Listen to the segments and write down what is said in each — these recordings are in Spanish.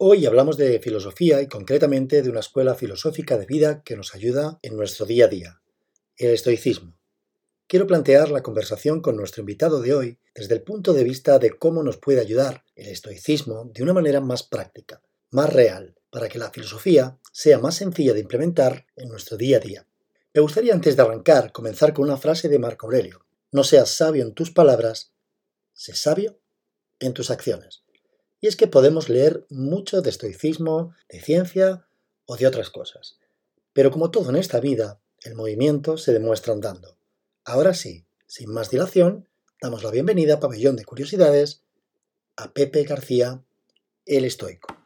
Hoy hablamos de filosofía y concretamente de una escuela filosófica de vida que nos ayuda en nuestro día a día, el estoicismo. Quiero plantear la conversación con nuestro invitado de hoy desde el punto de vista de cómo nos puede ayudar el estoicismo de una manera más práctica, más real, para que la filosofía sea más sencilla de implementar en nuestro día a día. Me gustaría antes de arrancar comenzar con una frase de Marco Aurelio. No seas sabio en tus palabras, sé sabio en tus acciones. Y es que podemos leer mucho de estoicismo, de ciencia o de otras cosas. Pero como todo en esta vida, el movimiento se demuestra andando. Ahora sí, sin más dilación, damos la bienvenida a Pabellón de Curiosidades a Pepe García, el estoico.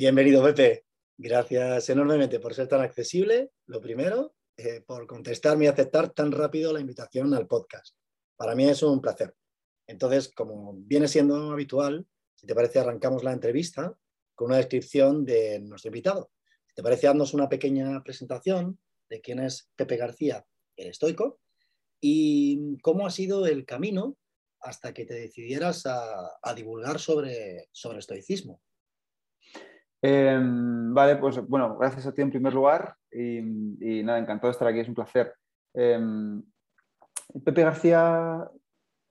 Bienvenido, Pepe. Gracias enormemente por ser tan accesible, lo primero, eh, por contestarme y aceptar tan rápido la invitación al podcast. Para mí es un placer. Entonces, como viene siendo habitual, si te parece, arrancamos la entrevista con una descripción de nuestro invitado. Si te parece, darnos una pequeña presentación de quién es Pepe García, el estoico, y cómo ha sido el camino hasta que te decidieras a, divulgar sobre, sobre estoicismo. Em, vale, pues bueno, gracias a ti en primer lugar y, nada, encantado de estar aquí, es un placer. Em, Pepe García,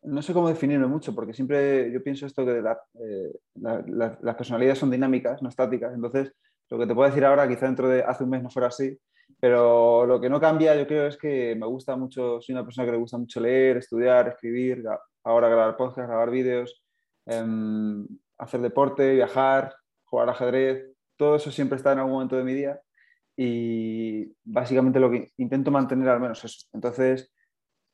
no sé cómo definirme mucho, porque siempre yo pienso esto que eh, las personalidades son dinámicas, no estáticas, entonces lo que te puedo decir ahora, quizá dentro de hace un mes no fuera así, pero lo que no cambia yo creo es que me gusta mucho, soy una persona que le gusta mucho leer, estudiar, escribir, ahora grabar podcast, grabar vídeos, em, hacer deporte, viajar, jugar ajedrez, todo eso siempre está en algún momento de mi día y básicamente lo que intento mantener al menos eso. Entonces,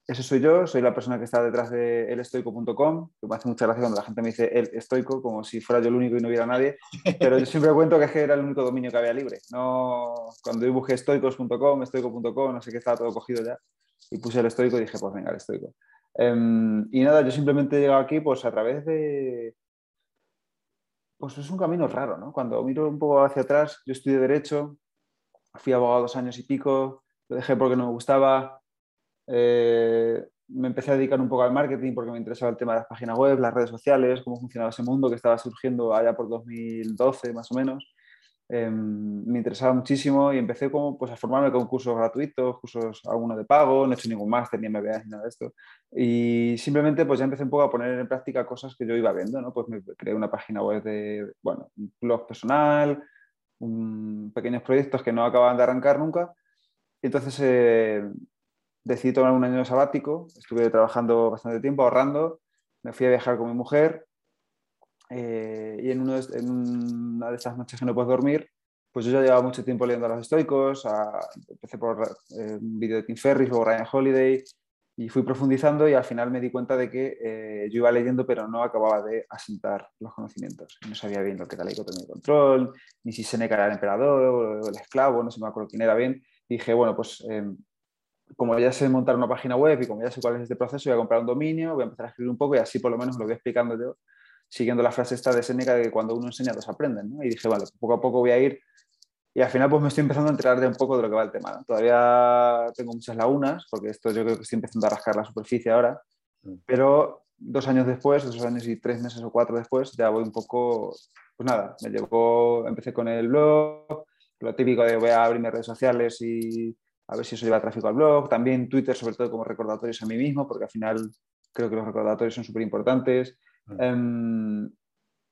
eso soy yo, soy la persona que está detrás de elestoico.com, que me hace mucha gracia cuando la gente me dice el estoico, como si fuera yo el único y no hubiera nadie, pero yo siempre cuento que, era el único dominio que había libre. No, cuando yo estoicos.com, estoico.com, no sé qué, estaba todo cogido ya, y puse el estoico y dije, pues venga, el estoico. Em, y nada, yo simplemente he llegado aquí pues a través de, pues es un camino raro, ¿no? Cuando miro un poco hacia atrás, yo estudié Derecho, fui abogado dos años y pico, lo dejé porque no me gustaba, eh, me empecé a dedicar un poco al marketing porque me interesaba el tema de las páginas web, las redes sociales, cómo funcionaba ese mundo que estaba surgiendo allá por 2012 más o menos. Em, me interesaba muchísimo y empecé como, pues, a formarme con cursos gratuitos, cursos algunos de pago, no he hecho ningún máster ni MBA ni nada de esto. Y simplemente pues ya empecé un poco a poner en práctica cosas que yo iba viendo, ¿no? Pues me creé una página web de, bueno, un blog personal, pequeños proyectos que no acababan de arrancar nunca. Entonces eh, decidí tomar un año sabático, estuve trabajando bastante tiempo, ahorrando, me fui a viajar con mi mujer eh, y en, uno en, una de estas noches que no puedo dormir, pues yo ya llevaba mucho tiempo leyendo a los estoicos, empecé por eh, un vídeo de Tim Ferriss, luego Ryan Holiday, y fui profundizando y al final me di cuenta de que eh, yo iba leyendo pero no acababa de asentar los conocimientos. No sabía bien lo que era la dicotomía de control, ni si Seneca era el emperador o el esclavo, no se me acuerdo quién era bien. Y dije, bueno, pues em, como ya sé montar una página web y como ya sé cuál es este proceso, voy a comprar un dominio, voy a empezar a escribir un poco y así por lo menos lo voy explicando yo siguiendo la frase esta de Seneca de que cuando uno enseña, dos aprenden. ¿no? Y dije, vale, poco a poco voy a ir. Y al final pues me estoy empezando a enterar de un poco de lo que va el tema. Todavía tengo muchas lagunas, porque esto yo creo que estoy empezando a rascar la superficie ahora, mm. pero dos años después, dos años y tres meses o cuatro después, ya voy un poco, pues nada, me llevo, empecé con el blog, lo típico de voy a abrir mis redes sociales y a ver si eso lleva tráfico al blog, también Twitter sobre todo como recordatorios a mí mismo, porque al final creo que los recordatorios son súper importantes. Em,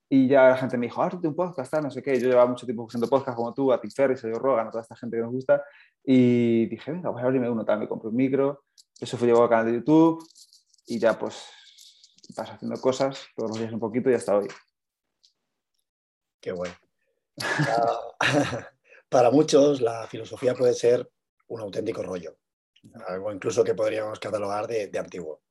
y ya la gente me dijo, hazte un podcast, no sé qué. Yo llevaba mucho tiempo haciendo podcast como tú, a Tim Ferriss, a Joe Rogan, a toda esta gente que nos gusta. Y dije, venga, voy a abrirme uno también. Compré un micro. Eso fue llevado al canal de YouTube. Y ya pues vas haciendo cosas todos los días un poquito y hasta hoy. Qué bueno. Para muchos la filosofía puede ser un auténtico rollo. Algo incluso que podríamos catalogar de, de antiguo.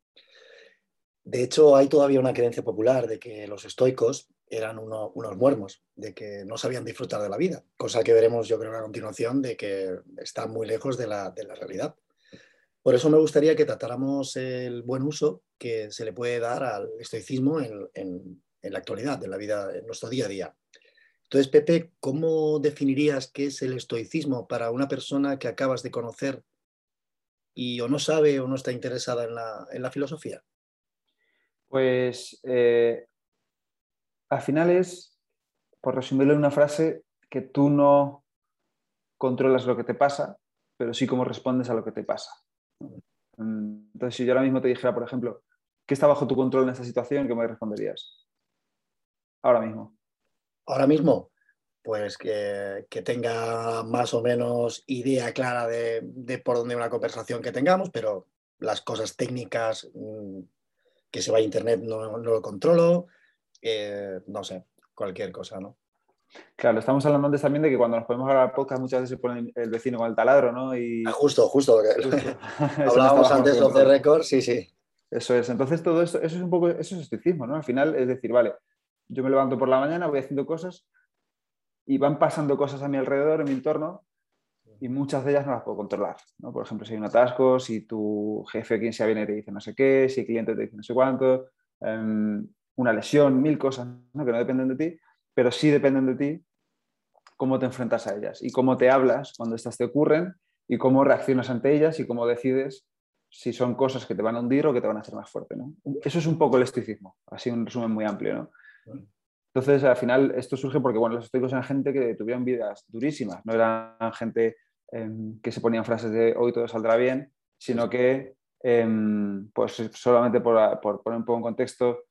De hecho, hay todavía una creencia popular de que los estoicos eran unos muermos, de que no sabían disfrutar de la vida, cosa que veremos yo creo a continuación de que está muy lejos de la, realidad. Por eso me gustaría que tratáramos el buen uso que se le puede dar al estoicismo en, la actualidad, en la vida, en nuestro día a día. Entonces, Pepe, ¿cómo definirías qué es el estoicismo para una persona que acabas de conocer y o no sabe o no está interesada en la, filosofía? Pues eh, al final es, por resumirlo en una frase, que tú no controlas lo que te pasa, pero sí cómo respondes a lo que te pasa. Entonces, si yo ahora mismo te dijera, por ejemplo, ¿qué está bajo tu control en esta situación? ¿Qué me responderías? Ahora mismo. Ahora mismo, pues que, tenga más o menos idea clara de, por dónde una conversación que tengamos, pero las cosas técnicas mm, que se va a internet no, lo controlo, eh, no sé, cualquier cosa, ¿no? Claro, estamos hablando antes también de que cuando nos podemos grabar podcast muchas veces se pone el vecino con el taladro, ¿no? Y... Ah, justo, justo. Hablábamos antes de the record, sí, sí. Eso es. Entonces todo esto, eso es un poco, eso es estoicismo, ¿no? Al final es decir, vale, yo me levanto por la mañana, voy haciendo cosas y van pasando cosas a mi alrededor, en mi entorno, y muchas de ellas no las puedo controlar. ¿no? Por ejemplo, si hay un atasco, si tu jefe, quien sea, viene y te dice no sé qué, si el cliente te dice no sé cuánto, em, una lesión, mil cosas ¿no? que no dependen de ti, pero sí dependen de ti cómo te enfrentas a ellas y cómo te hablas cuando estas te ocurren y cómo reaccionas ante ellas y cómo decides si son cosas que te van a hundir o que te van a hacer más fuerte. ¿no? Eso es un poco el estoicismo, así un resumen muy amplio. ¿no? Entonces, al final, esto surge porque bueno, los estoicos eran gente que tuvieron vidas durísimas, no eran gente que se ponían frases de hoy todo saldrá bien, sino que, em, pues solamente por, por, poner un poco en contexto,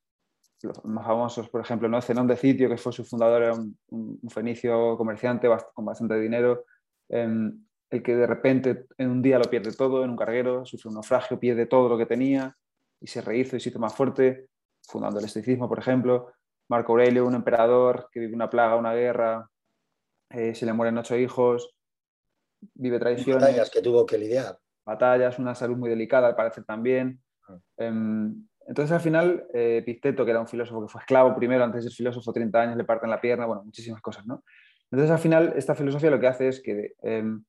los más famosos, por ejemplo, ¿no? Zenón de Sitio, que fue su fundador, era un, fenicio comerciante con bastante dinero, em, el que de repente en un día lo pierde todo, en un carguero, sufre un naufragio, pierde todo lo que tenía y se rehizo y se hizo más fuerte, fundando el estoicismo, por ejemplo. Marco Aurelio, un emperador que vive una plaga, una guerra, eh, se le mueren ocho hijos, vive traiciones. Batallas que tuvo que lidiar. Batallas, una salud muy delicada, al parecer también. Ah. Em, entonces, al final, eh, que era un filósofo que fue esclavo primero, antes de ser filósofo, 30 años, le parten la pierna, bueno, muchísimas cosas, ¿no? Entonces, al final, esta filosofía lo que hace es que em,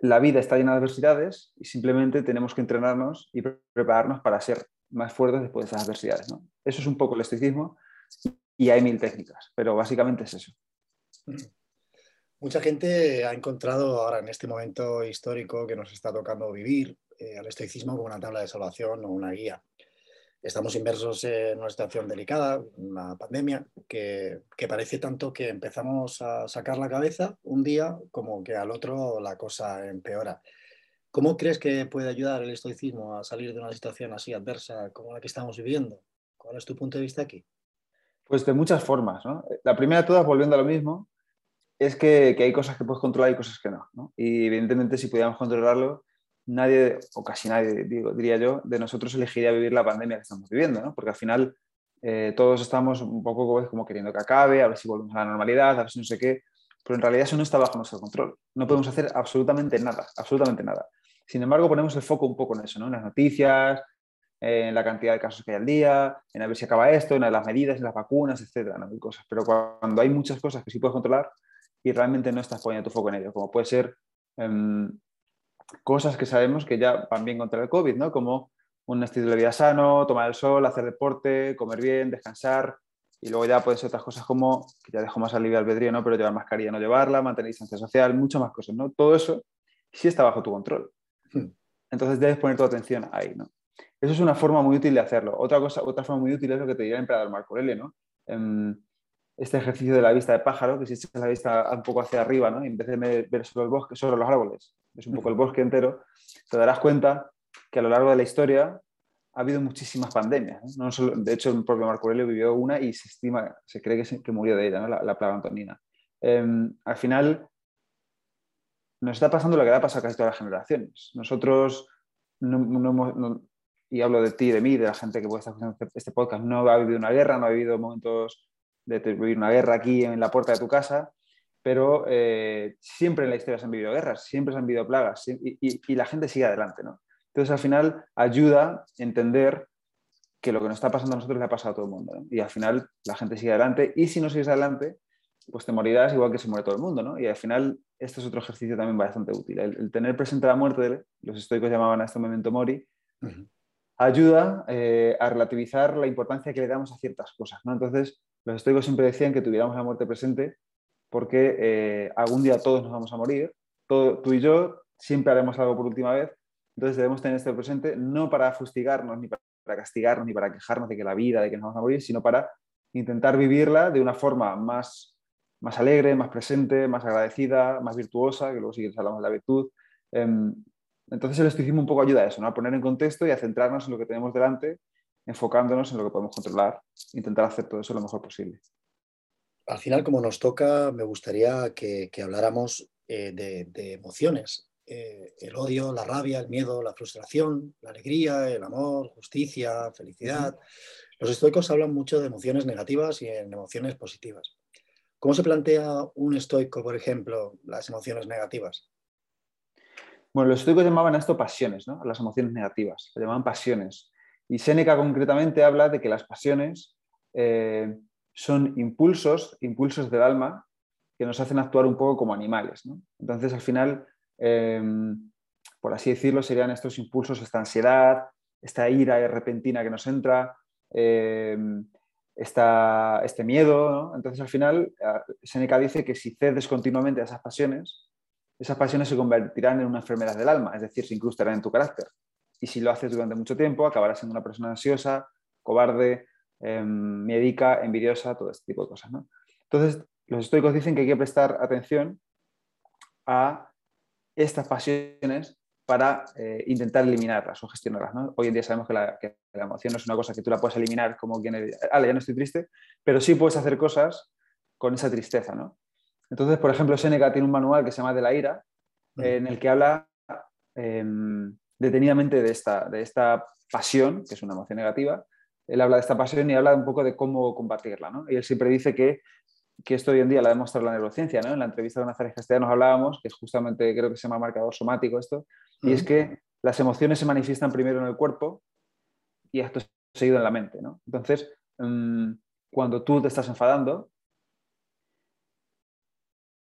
la vida está llena de adversidades y simplemente tenemos que entrenarnos y prepararnos para ser más fuertes después de esas adversidades, ¿no? Eso es un poco el estoicismo y hay mil técnicas, pero básicamente es eso. Mucha gente ha encontrado ahora en este momento histórico que nos está tocando vivir eh, al estoicismo como una tabla de salvación o una guía. Estamos inmersos en una situación delicada, una pandemia, que, que, parece tanto que empezamos a sacar la cabeza un día como que al otro la cosa empeora. ¿Cómo crees que puede ayudar el estoicismo a salir de una situación así adversa como la que estamos viviendo? ¿Cuál es tu punto de vista aquí? Pues de muchas formas. ¿no? La primera todas, volviendo a lo mismo, es que, hay cosas que puedes controlar y cosas que no, no. Y evidentemente si pudiéramos controlarlo, nadie, o casi nadie, digo, diría yo, de nosotros elegiría vivir la pandemia que estamos viviendo, ¿no? porque al final eh, todos estamos un poco como queriendo que acabe, a ver si volvemos a la normalidad, a ver si no sé qué, pero en realidad eso no está bajo nuestro control. No podemos hacer absolutamente nada, absolutamente nada. Sin embargo, ponemos el foco un poco en eso, ¿no? en las noticias, en la cantidad de casos que hay al día, en a ver si acaba esto, en las medidas, en las vacunas, etcétera, ¿no? cosas. Pero cuando hay muchas cosas que sí puedes controlar y realmente no estás poniendo tu foco en ello, como puede ser em, cosas que sabemos que ya van bien contra el COVID, ¿no? Como un estilo de vida sano, tomar el sol, hacer deporte, comer bien, descansar. Y luego ya pueden ser otras cosas como, que ya dejo más al libre albedrío, ¿no? Pero llevar mascarilla, no llevarla, mantener distancia social, muchas más cosas, ¿no? Todo eso sí está bajo tu control. Hmm. Entonces debes poner tu atención ahí, ¿no? Eso es una forma muy útil de hacerlo. Otra, cosa, otra forma muy útil es lo que te diría el emperador Marco Aurelio, ¿no? Em, este ejercicio de la vista de pájaro, que si echas la vista un poco hacia arriba, ¿no? en vez de ver solo el bosque, solo los árboles, es un poco el bosque entero, te darás cuenta que a lo largo de la historia ha habido muchísimas pandemias. ¿no? de hecho, el propio Marco Aurelio vivió una y se estima, se cree que, murió de ella, ¿no? la, plaga antonina. Em, al final, nos está pasando lo que le ha pasado a casi todas las generaciones. Nosotros no, no, y hablo de ti, de mí, de la gente que puede estar escuchando este, este podcast, no ha vivido una guerra, no ha vivido momentos de vivir una guerra aquí en la puerta de tu casa, pero eh, siempre en la historia se han vivido guerras, siempre se han vivido plagas y, la gente sigue adelante. ¿no? Entonces, al final, ayuda a entender que lo que nos está pasando a nosotros le ha pasado a todo el mundo. Y al final, la gente sigue adelante y si no sigues adelante, pues te morirás igual que se muere todo el mundo. ¿no? Y al final, este es otro ejercicio también bastante útil. El, tener presente la muerte, los estoicos llamaban a este momento mori, ayuda eh, a relativizar la importancia que le damos a ciertas cosas. ¿no? Entonces, los estoicos siempre decían que tuviéramos la muerte presente porque eh, algún día todos nos vamos a morir, tú y yo siempre haremos algo por última vez, entonces debemos tener este presente no para fustigarnos, ni para castigarnos, ni para quejarnos de que la vida, de que nos vamos a morir, sino para intentar vivirla de una forma más, más alegre, más presente, más agradecida, más virtuosa, que luego si quieres hablamos de la virtud. Em, entonces el estoicismo un poco ayuda a eso, ¿no? a poner en contexto y a centrarnos en lo que tenemos delante, enfocándonos en lo que podemos controlar, intentar hacer todo eso lo mejor posible. Al final, como nos toca, me gustaría que, habláramos eh, de, emociones. Eh, el odio, la rabia, el miedo, la frustración, la alegría, el amor, justicia, felicidad. Los estoicos hablan mucho de emociones negativas y en emociones positivas. ¿Cómo se plantea un estoico, por ejemplo, las emociones negativas? Bueno, los estoicos llamaban a esto pasiones, ¿no? a las emociones negativas, se llamaban pasiones. Y Séneca concretamente habla de que las pasiones eh, son impulsos, impulsos del alma, que nos hacen actuar un poco como animales. Entonces, al final, eh, por así decirlo, serían estos impulsos, esta ansiedad, esta ira repentina que nos entra, eh, este miedo. Entonces, al final, Séneca dice que si cedes continuamente a esas pasiones, esas pasiones se convertirán en una enfermedad del alma, es decir, se incrustarán en tu carácter. Y si lo haces durante mucho tiempo, acabarás siendo una persona ansiosa, cobarde, eh, miedica, envidiosa, todo este tipo de cosas. Entonces, los estoicos dicen que hay que prestar atención a estas pasiones para eh, intentar eliminarlas o gestionarlas. Hoy en día sabemos que la, emoción no es una cosa que tú la puedes eliminar como quien, ah, ya no estoy triste, pero sí puedes hacer cosas con esa tristeza. ¿no? Entonces, por ejemplo, Seneca tiene un manual que se llama De la ira, en el que habla em, detenidamente de esta, de esta pasión, que es una emoción negativa. Él habla de esta pasión y habla un poco de cómo combatirla. ¿no? Y él siempre dice que, que esto hoy en día la ha demostrado la neurociencia. ¿no? En la entrevista con Nazaret Castellanos hablábamos, que es justamente, creo que se llama marcador somático esto, y es que las emociones se manifiestan primero en el cuerpo y esto seguido en la mente. ¿no? Entonces, mm, cuando tú te estás enfadando,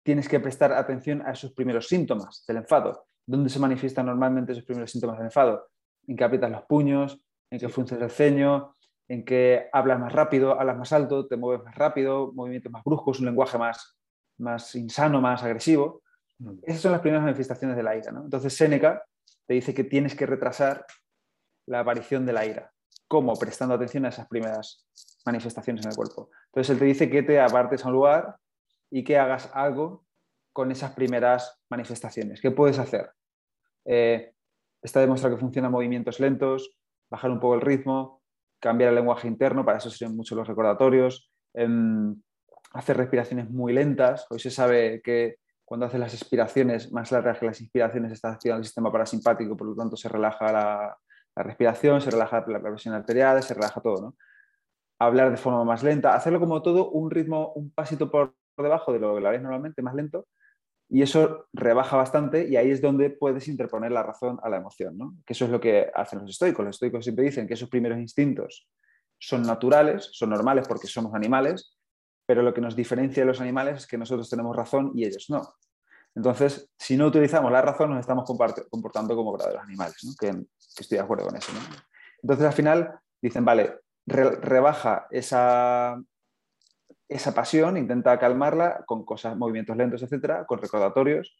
tienes que prestar atención a esos primeros síntomas del enfado. ¿Dónde se manifiestan normalmente esos primeros síntomas del enfado? En que aprietas los puños, en que frunces el ceño, en que hablas más rápido, hablas más alto, te mueves más rápido, movimientos más bruscos, un lenguaje más, más insano, más agresivo. Esas son las primeras manifestaciones de la ira. Entonces Séneca te dice que tienes que retrasar la aparición de la ira. ¿Cómo? Prestando atención a esas primeras manifestaciones en el cuerpo. Entonces él te dice que te apartes a un lugar, y que hagas algo con esas primeras manifestaciones. ¿Qué puedes hacer? Eh, está demostrado que funcionan movimientos lentos, bajar un poco el ritmo, cambiar el lenguaje interno, para eso sirven mucho los recordatorios, em, hacer respiraciones muy lentas. Hoy se sabe que cuando haces las expiraciones más largas que las inspiraciones está activando el sistema parasimpático, por lo tanto se relaja la, respiración, se relaja la presión arterial, se relaja todo. ¿no? Hablar de forma más lenta, hacerlo como todo un ritmo, un pasito por debajo de lo que lo haréis normalmente, más lento, y eso rebaja bastante y ahí es donde puedes interponer la razón a la emoción, ¿no? que eso es lo que hacen los estoicos. Los estoicos siempre dicen que esos primeros instintos son naturales, son normales porque somos animales, pero lo que nos diferencia de los animales es que nosotros tenemos razón y ellos no. Entonces, si no utilizamos la razón, nos estamos comportando como verdaderos animales, ¿no? que, estoy de acuerdo con eso. Entonces, al final, dicen, vale, rebaja esa, esa pasión, intenta calmarla con cosas, movimientos lentos, etcétera, con recordatorios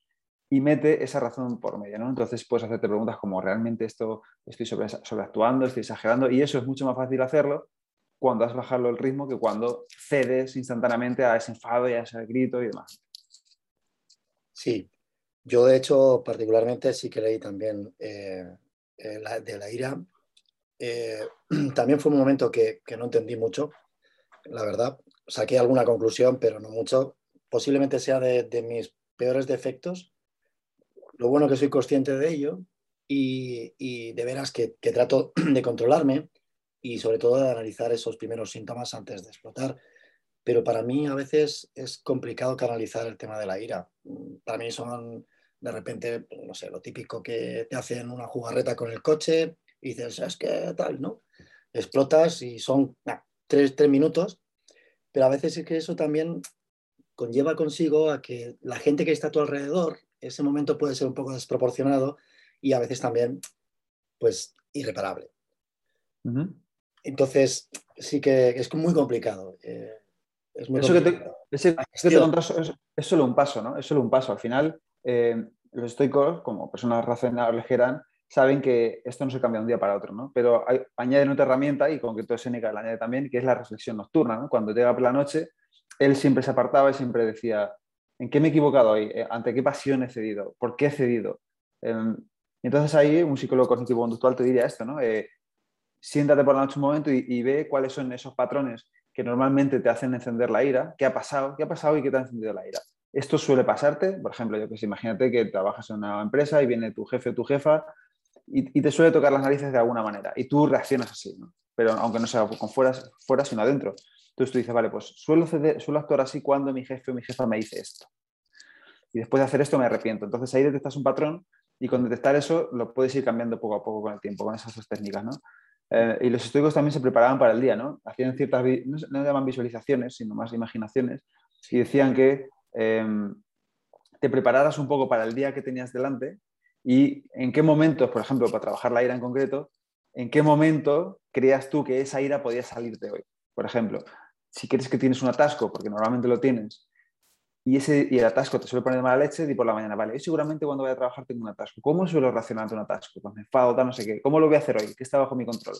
y mete esa razón por medio. ¿no? Entonces puedes hacerte preguntas como realmente esto estoy sobre, sobreactuando, estoy exagerando y eso es mucho más fácil hacerlo cuando has bajado el ritmo que cuando cedes instantáneamente a ese enfado y a ese grito y demás. Sí, yo de hecho particularmente sí que leí también eh, eh, de la ira. Eh, también fue un momento que, que no entendí mucho, la verdad, saqué alguna conclusión, pero no mucho. Posiblemente sea de, mis peores defectos. Lo bueno que soy consciente de ello y, de veras que, trato de controlarme y sobre todo de analizar esos primeros síntomas antes de explotar. Pero para mí a veces es complicado canalizar el tema de la ira. Para mí son de repente, no sé, lo típico que te hacen una jugarreta con el coche y dices, es que tal, ¿no? Explotas y son tres, tres minutos pero a veces es que eso también conlleva consigo a que la gente que está a tu alrededor, ese momento puede ser un poco desproporcionado y a veces también, pues, irreparable. Entonces, sí que es muy complicado. Eh, Es eso que te, ese, es, solo un paso, ¿no? Es solo un paso. Al final, eh, los estoicos, como personas razonables que eran, saben que esto no se cambia de un día para otro, ¿no? Pero hay, añaden otra herramienta, y con que todo Seneca la añade también, que es la reflexión nocturna, ¿no? Cuando llega por la noche, él siempre se apartaba y siempre decía, ¿en qué me he equivocado hoy? Eh, ¿Ante qué pasión he cedido? ¿Por qué he cedido? Em, entonces ahí un psicólogo cognitivo-conductual te diría esto, ¿no? Eh, siéntate por la noche un momento y, ve cuáles son esos patrones que normalmente te hacen encender la ira, qué ha pasado, qué ha pasado y qué te ha encendido la ira. Esto suele pasarte, por ejemplo, yo que sé, imagínate que trabajas en una empresa y viene tu jefe o tu jefa y, te suele tocar las narices de alguna manera y tú reaccionas así, pero aunque no sea con fuera, fuera sino adentro. Entonces tú dices, vale, pues suelo, suelo actuar así cuando mi jefe o mi jefa me dice esto. Y después de hacer esto me arrepiento. Entonces ahí detectas un patrón y con detectar eso lo puedes ir cambiando poco a poco con el tiempo, con esas dos técnicas, ¿no? Eh, y los estoicos también se preparaban para el día, ¿no? Hacían ciertas, no, no llaman visualizaciones, sino más imaginaciones, y decían que em, te prepararas un poco para el día que tenías delante y en qué momentos, por ejemplo, para trabajar la ira en concreto, en qué momento creías tú que esa ira podía salir de hoy. Por ejemplo, si crees que tienes un atasco, porque normalmente lo tienes, y, ese, y el atasco te suele poner de mala leche, y por la mañana, vale, yo seguramente cuando voy a trabajar tengo un atasco. ¿Cómo suelo reaccionar ante un atasco? Pues me enfado, no sé qué. ¿Cómo lo voy a hacer hoy? ¿Qué está bajo mi control?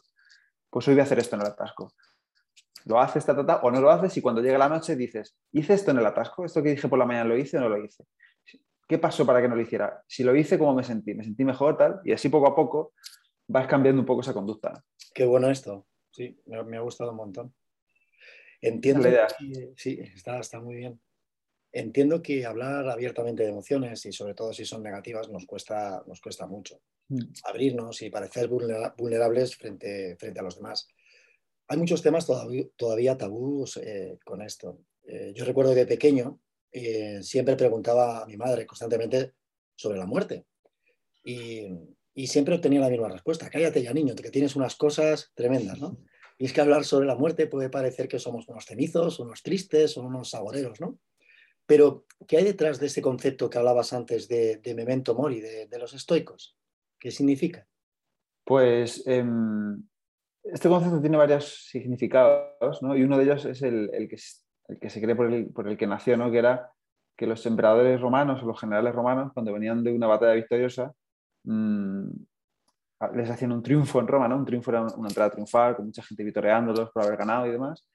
Pues hoy voy a hacer esto en el atasco. Lo haces, ta, o no lo haces y cuando llega la noche dices, ¿hice esto en el atasco? ¿Esto que dije por la mañana lo hice o no lo hice? ¿Qué pasó para que no lo hiciera? Si lo hice, ¿cómo me sentí? Me sentí mejor, tal, y así poco a poco vas cambiando un poco esa conducta. Qué bueno esto, sí, me, ha gustado un montón. Entiendo, sí, está, está muy bien entiendo que hablar abiertamente de emociones y sobre todo si son negativas nos cuesta, nos cuesta mucho. Mm. Abrirnos y parecer vulnerables frente, frente a los demás. Hay muchos temas todavía, todavía tabús eh, con esto. Eh, yo recuerdo de pequeño eh, siempre preguntaba a mi madre constantemente sobre la muerte y, siempre obtenía la misma respuesta. Cállate ya, niño, que tienes unas cosas tremendas, ¿no? Y es que hablar sobre la muerte puede parecer que somos unos cenizos, unos tristes unos saboreros, ¿no? Pero, ¿qué hay detrás de ese concepto que hablabas antes de, memento mori, de, los estoicos? ¿Qué significa? Pues em, este concepto tiene varios significados, ¿no? Y uno de ellos es el, que, se cree por el, que nació, ¿no? Que era que los emperadores romanos o los generales romanos, cuando venían de una batalla victoriosa, mm, les hacían un triunfo en Roma, ¿no? Un triunfo era una entrada triunfal, con mucha gente vitoreándolos por haber ganado y demás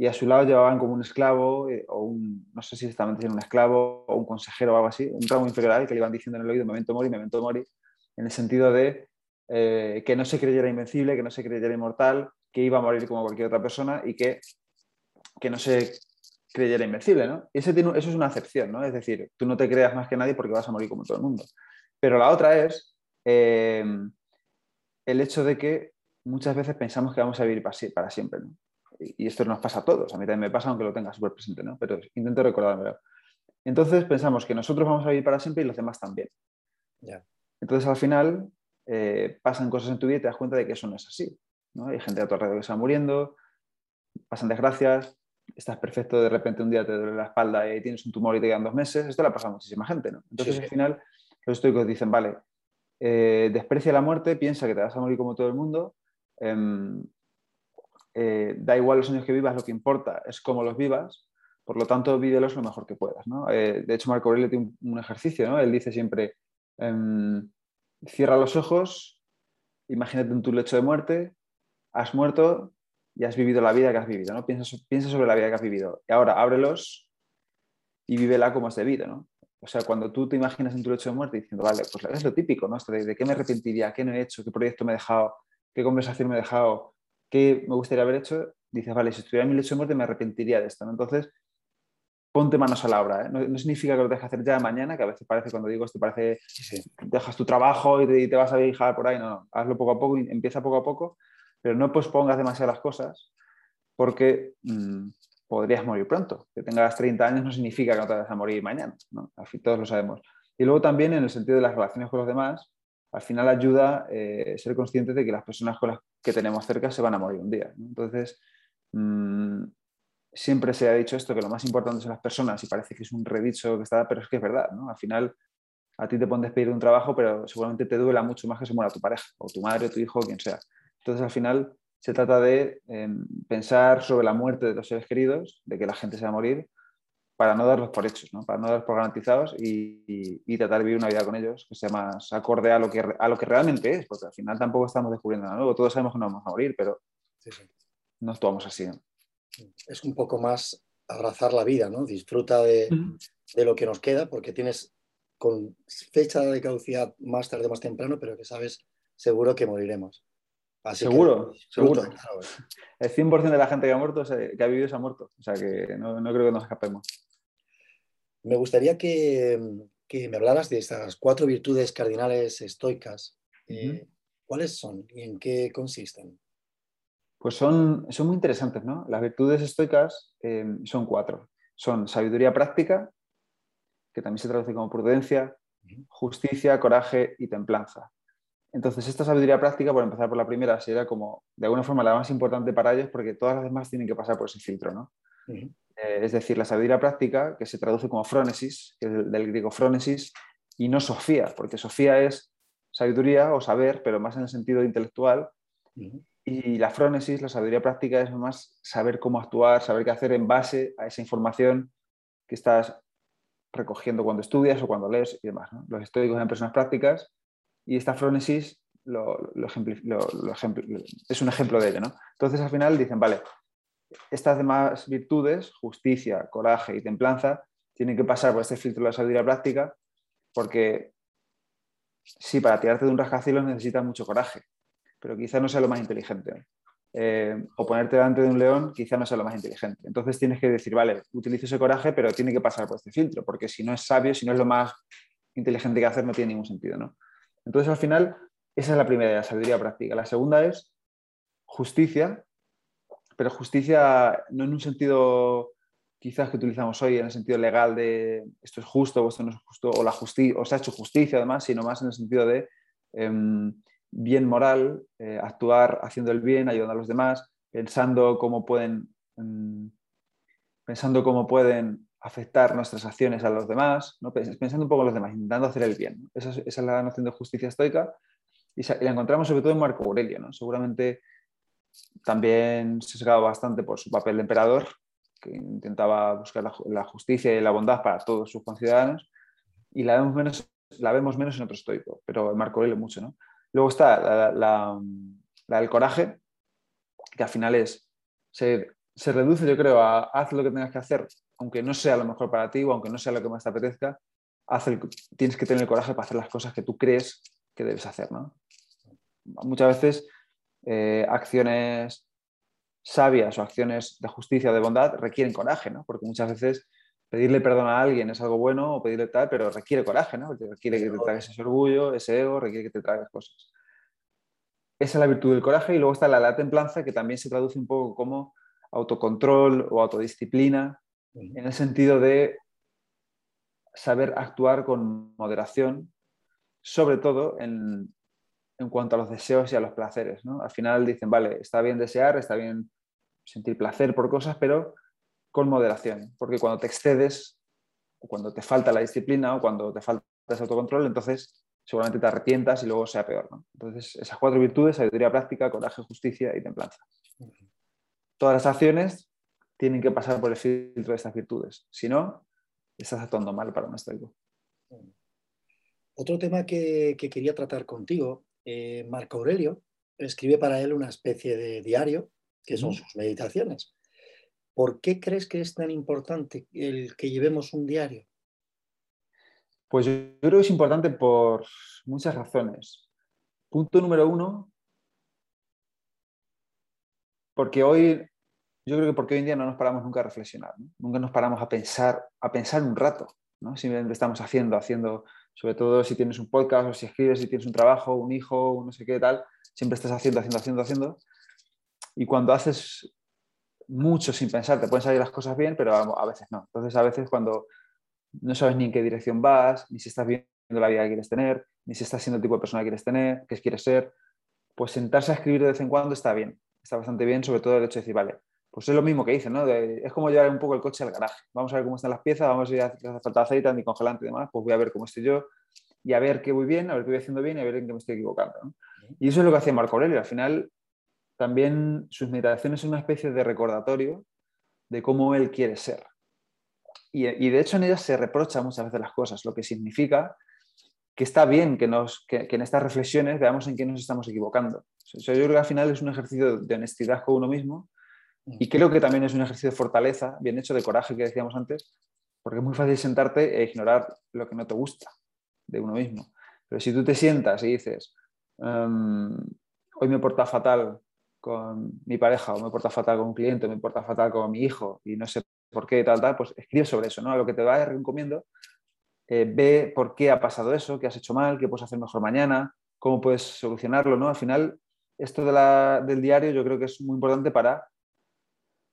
y a su lado llevaban como un esclavo, eh, o un, no sé si exactamente un esclavo o un consejero o algo así, un ramo inferior que le iban diciendo en el oído memento mori, memento mori, en el sentido de eh, que no se creyera invencible, que no se creyera inmortal, que iba a morir como cualquier otra persona y que, que no se creyera invencible, ¿no? Ese eso es una acepción, ¿no? Es decir, tú no te creas más que nadie porque vas a morir como todo el mundo. Pero la otra es eh, el hecho de que muchas veces pensamos que vamos a vivir para siempre, ¿no? y esto nos pasa a todos, a mí también me pasa aunque lo tenga súper presente, ¿no? pero intento recordármelo. Entonces pensamos que nosotros vamos a vivir para siempre y los demás también. Entonces al final eh, pasan cosas en tu vida y te das cuenta de que eso no es así. ¿no? Hay gente a tu alrededor que está muriendo, pasan desgracias, estás perfecto, de repente un día te duele la espalda y tienes un tumor y te quedan dos meses, esto le pasa a muchísima gente. ¿no? Entonces al final los estoicos dicen, vale, eh, desprecia la muerte, piensa que te vas a morir como todo el mundo, em, eh, da igual los años que vivas, lo que importa es cómo los vivas, por lo tanto, vídelos lo mejor que puedas. Eh, de hecho, Marco Aurelio tiene un, ejercicio, ¿no? él dice siempre, em, cierra los ojos, imagínate en tu lecho de muerte, has muerto y has vivido la vida que has vivido, ¿no? Piensa, piensa sobre la vida que has vivido. Y ahora ábrelos y vívela como es debido, ¿no? O sea, cuando tú te imaginas en tu lecho de muerte diciendo, vale, pues es lo típico, ¿no? de, de, qué me arrepentiría, qué no he hecho, qué proyecto me he dejado, qué conversación me he dejado, ¿qué me gustaría haber hecho? Dices, vale, si estuviera en mi lecho de muerte me arrepentiría de esto. ¿no? Entonces, ponte manos a la obra. ¿eh? No, significa que lo dejes hacer ya mañana, que a veces parece, cuando digo esto, parece dejas tu trabajo y te, vas a viajar por ahí. No, no, hazlo poco a poco, empieza poco a poco, pero no pospongas demasiadas cosas porque mm, podrías morir pronto. Que tengas 30 años no significa que no te vas a morir mañana. ¿no? Todos lo sabemos. Y luego también en el sentido de las relaciones con los demás, al final ayuda eh, ser consciente de que las personas con las que tenemos cerca se van a morir un día. Entonces, mm, siempre se ha dicho esto, que lo más importante son las personas y parece que es un redicho que está, pero es que es verdad. ¿no? Al final, a ti te pueden despedir de un trabajo, pero seguramente te duela mucho más que se muera tu pareja, o tu madre, o tu hijo, o quien sea. Entonces, al final, se trata de em, pensar sobre la muerte de los seres queridos, de que la gente se va a morir, para no darlos por hechos, ¿no? para no darlos por garantizados y, tratar de vivir una vida con ellos que sea más acorde a lo que, a lo que realmente es, porque al final tampoco estamos descubriendo nada nuevo, todos sabemos que no vamos a morir, pero no actuamos así. Es un poco más abrazar la vida, ¿no? Disfruta de, de lo que nos queda, porque tienes con fecha de caducidad más tarde o más temprano, pero que sabes seguro que moriremos. Seguro, seguro. El 100% de la gente que ha muerto, que ha vivido, se ha muerto. O sea que no, no creo que nos escapemos. Me gustaría que, me hablaras de estas cuatro virtudes cardinales estoicas. Eh, ¿Cuáles son y en qué consisten? Pues son, son muy interesantes, ¿no? Las virtudes estoicas eh, son cuatro. Son sabiduría práctica, que también se traduce como prudencia, justicia, coraje y templanza. Entonces, esta sabiduría práctica, por empezar por la primera, sería como, de alguna forma, la más importante para ellos porque todas las demás tienen que pasar por ese filtro, ¿no? Eh, es decir, la sabiduría práctica, que se traduce como frónesis, que es del, griego frónesis, y no sofía, porque sofía es sabiduría o saber, pero más en el sentido intelectual. Y la frónesis, la sabiduría práctica, es más saber cómo actuar, saber qué hacer en base a esa información que estás recogiendo cuando estudias o cuando lees y demás. Los estoicos en personas prácticas y esta frónesis lo, es un ejemplo de ello. ¿no? Entonces al final dicen, vale, estas demás virtudes, justicia, coraje y templanza, tienen que pasar por este filtro de la sabiduría práctica porque sí, para tirarte de un rascacielos necesitas mucho coraje, pero quizás no sea lo más inteligente. Eh, o ponerte delante de un león quizá no sea lo más inteligente. Entonces tienes que decir, vale, utilizo ese coraje, pero tiene que pasar por este filtro, porque si no es sabio, si no es lo más inteligente que hacer, no tiene ningún sentido. ¿no? Entonces al final, esa es la primera, la sabiduría práctica. La segunda es justicia, pero justicia no en un sentido quizás que utilizamos hoy, en el sentido legal de esto es justo o esto no es justo, o, la justicia o se ha hecho justicia además, sino más en el sentido de... Em, bien moral, eh, actuar haciendo el bien, ayudando a los demás, pensando cómo pueden, mm, pensando cómo pueden afectar nuestras acciones a los demás, ¿no? pensando un poco en los demás, intentando hacer el bien. Esa, es, la noción de justicia estoica y, la encontramos sobre todo en Marco Aurelio. ¿no? Seguramente también se sesgado bastante por su papel de emperador, que intentaba buscar la, justicia y la bondad para todos sus conciudadanos, y la vemos menos, la vemos menos en otro estoico, pero en Marco Aurelio mucho. ¿no? Luego está la, del coraje, que al final es, se, reduce, yo creo, a haz lo que tengas que hacer, aunque no sea lo mejor para ti o aunque no sea lo que más te apetezca, tienes que tener el coraje para hacer las cosas que tú crees que debes hacer. Muchas veces eh, acciones sabias o acciones de justicia o de bondad requieren coraje, ¿no? porque muchas veces pedirle perdón a alguien es algo bueno o pedirle tal, pero requiere coraje, ¿no? requiere que te tragues ese orgullo, ese ego, requiere que te tragues cosas. Esa es la virtud del coraje y luego está la, la templanza que también se traduce un poco como autocontrol o autodisciplina, en el sentido de saber actuar con moderación, sobre todo en, en cuanto a los deseos y a los placeres. ¿no? Al final dicen, vale, está bien desear, está bien sentir placer por cosas, pero con moderación, porque cuando te excedes, o cuando te falta la disciplina o cuando te falta ese autocontrol, entonces seguramente te arrepientas y luego sea peor. Entonces, esas cuatro virtudes, sabiduría práctica, coraje, justicia y templanza. Todas las acciones tienen que pasar por el filtro de estas virtudes. Si no, estás actuando mal para un estoico. Otro tema que, quería tratar contigo, eh, Marco Aurelio escribe para él una especie de diario, que son sus meditaciones. ¿Por qué crees que es tan importante el que llevemos un diario? Pues yo creo que es importante por muchas razones. Punto número uno, porque hoy, yo creo que porque hoy en día no nos paramos nunca a reflexionar, nunca nos paramos a pensar, a pensar un rato, ¿no? Simplemente estamos haciendo, haciendo, sobre todo si tienes un podcast o si escribes, si tienes un trabajo, un hijo, no sé qué tal, siempre estás haciendo, haciendo, haciendo, haciendo. Y cuando haces mucho sin pensar, te pueden salir las cosas bien, pero a, veces no. Entonces, a veces cuando no sabes ni en qué dirección vas, ni si estás viendo la vida que quieres tener, ni si estás siendo el tipo de persona que quieres tener, que quieres ser, pues sentarse a escribir de vez en cuando está bien, está bastante bien, sobre todo el hecho de decir, vale, pues es lo mismo que hice, ¿no? es como llevar un poco el coche al garaje. Vamos a ver cómo están las piezas, vamos a ver si hace falta aceite, anticongelante y demás, pues voy a ver cómo estoy yo y a ver qué voy bien, a ver qué voy haciendo bien y a ver en qué me estoy equivocando. Y eso es lo que hacía Marco Aurelio. Al final también sus meditaciones son una especie de recordatorio de cómo él quiere ser. Y, de hecho en ellas se reprocha muchas veces las cosas, lo que significa que está bien que, nos, que, en estas reflexiones veamos en qué nos estamos equivocando. yo creo que al final es un ejercicio de honestidad con uno mismo y creo que también es un ejercicio de fortaleza, bien hecho, de coraje que decíamos antes, porque es muy fácil sentarte e ignorar lo que no te gusta de uno mismo. Pero si tú te sientas y dices, em, hoy me porta fatal con mi pareja, o me porta fatal con un cliente, o me porta fatal con mi hijo, y no sé por qué, tal, tal, pues escribe sobre eso, ¿no? Lo que te va a recomiendo, eh, ve por qué ha pasado eso, qué has hecho mal, qué puedes hacer mejor mañana, cómo puedes solucionarlo, ¿no? Al final, esto del diario yo creo que es muy importante para,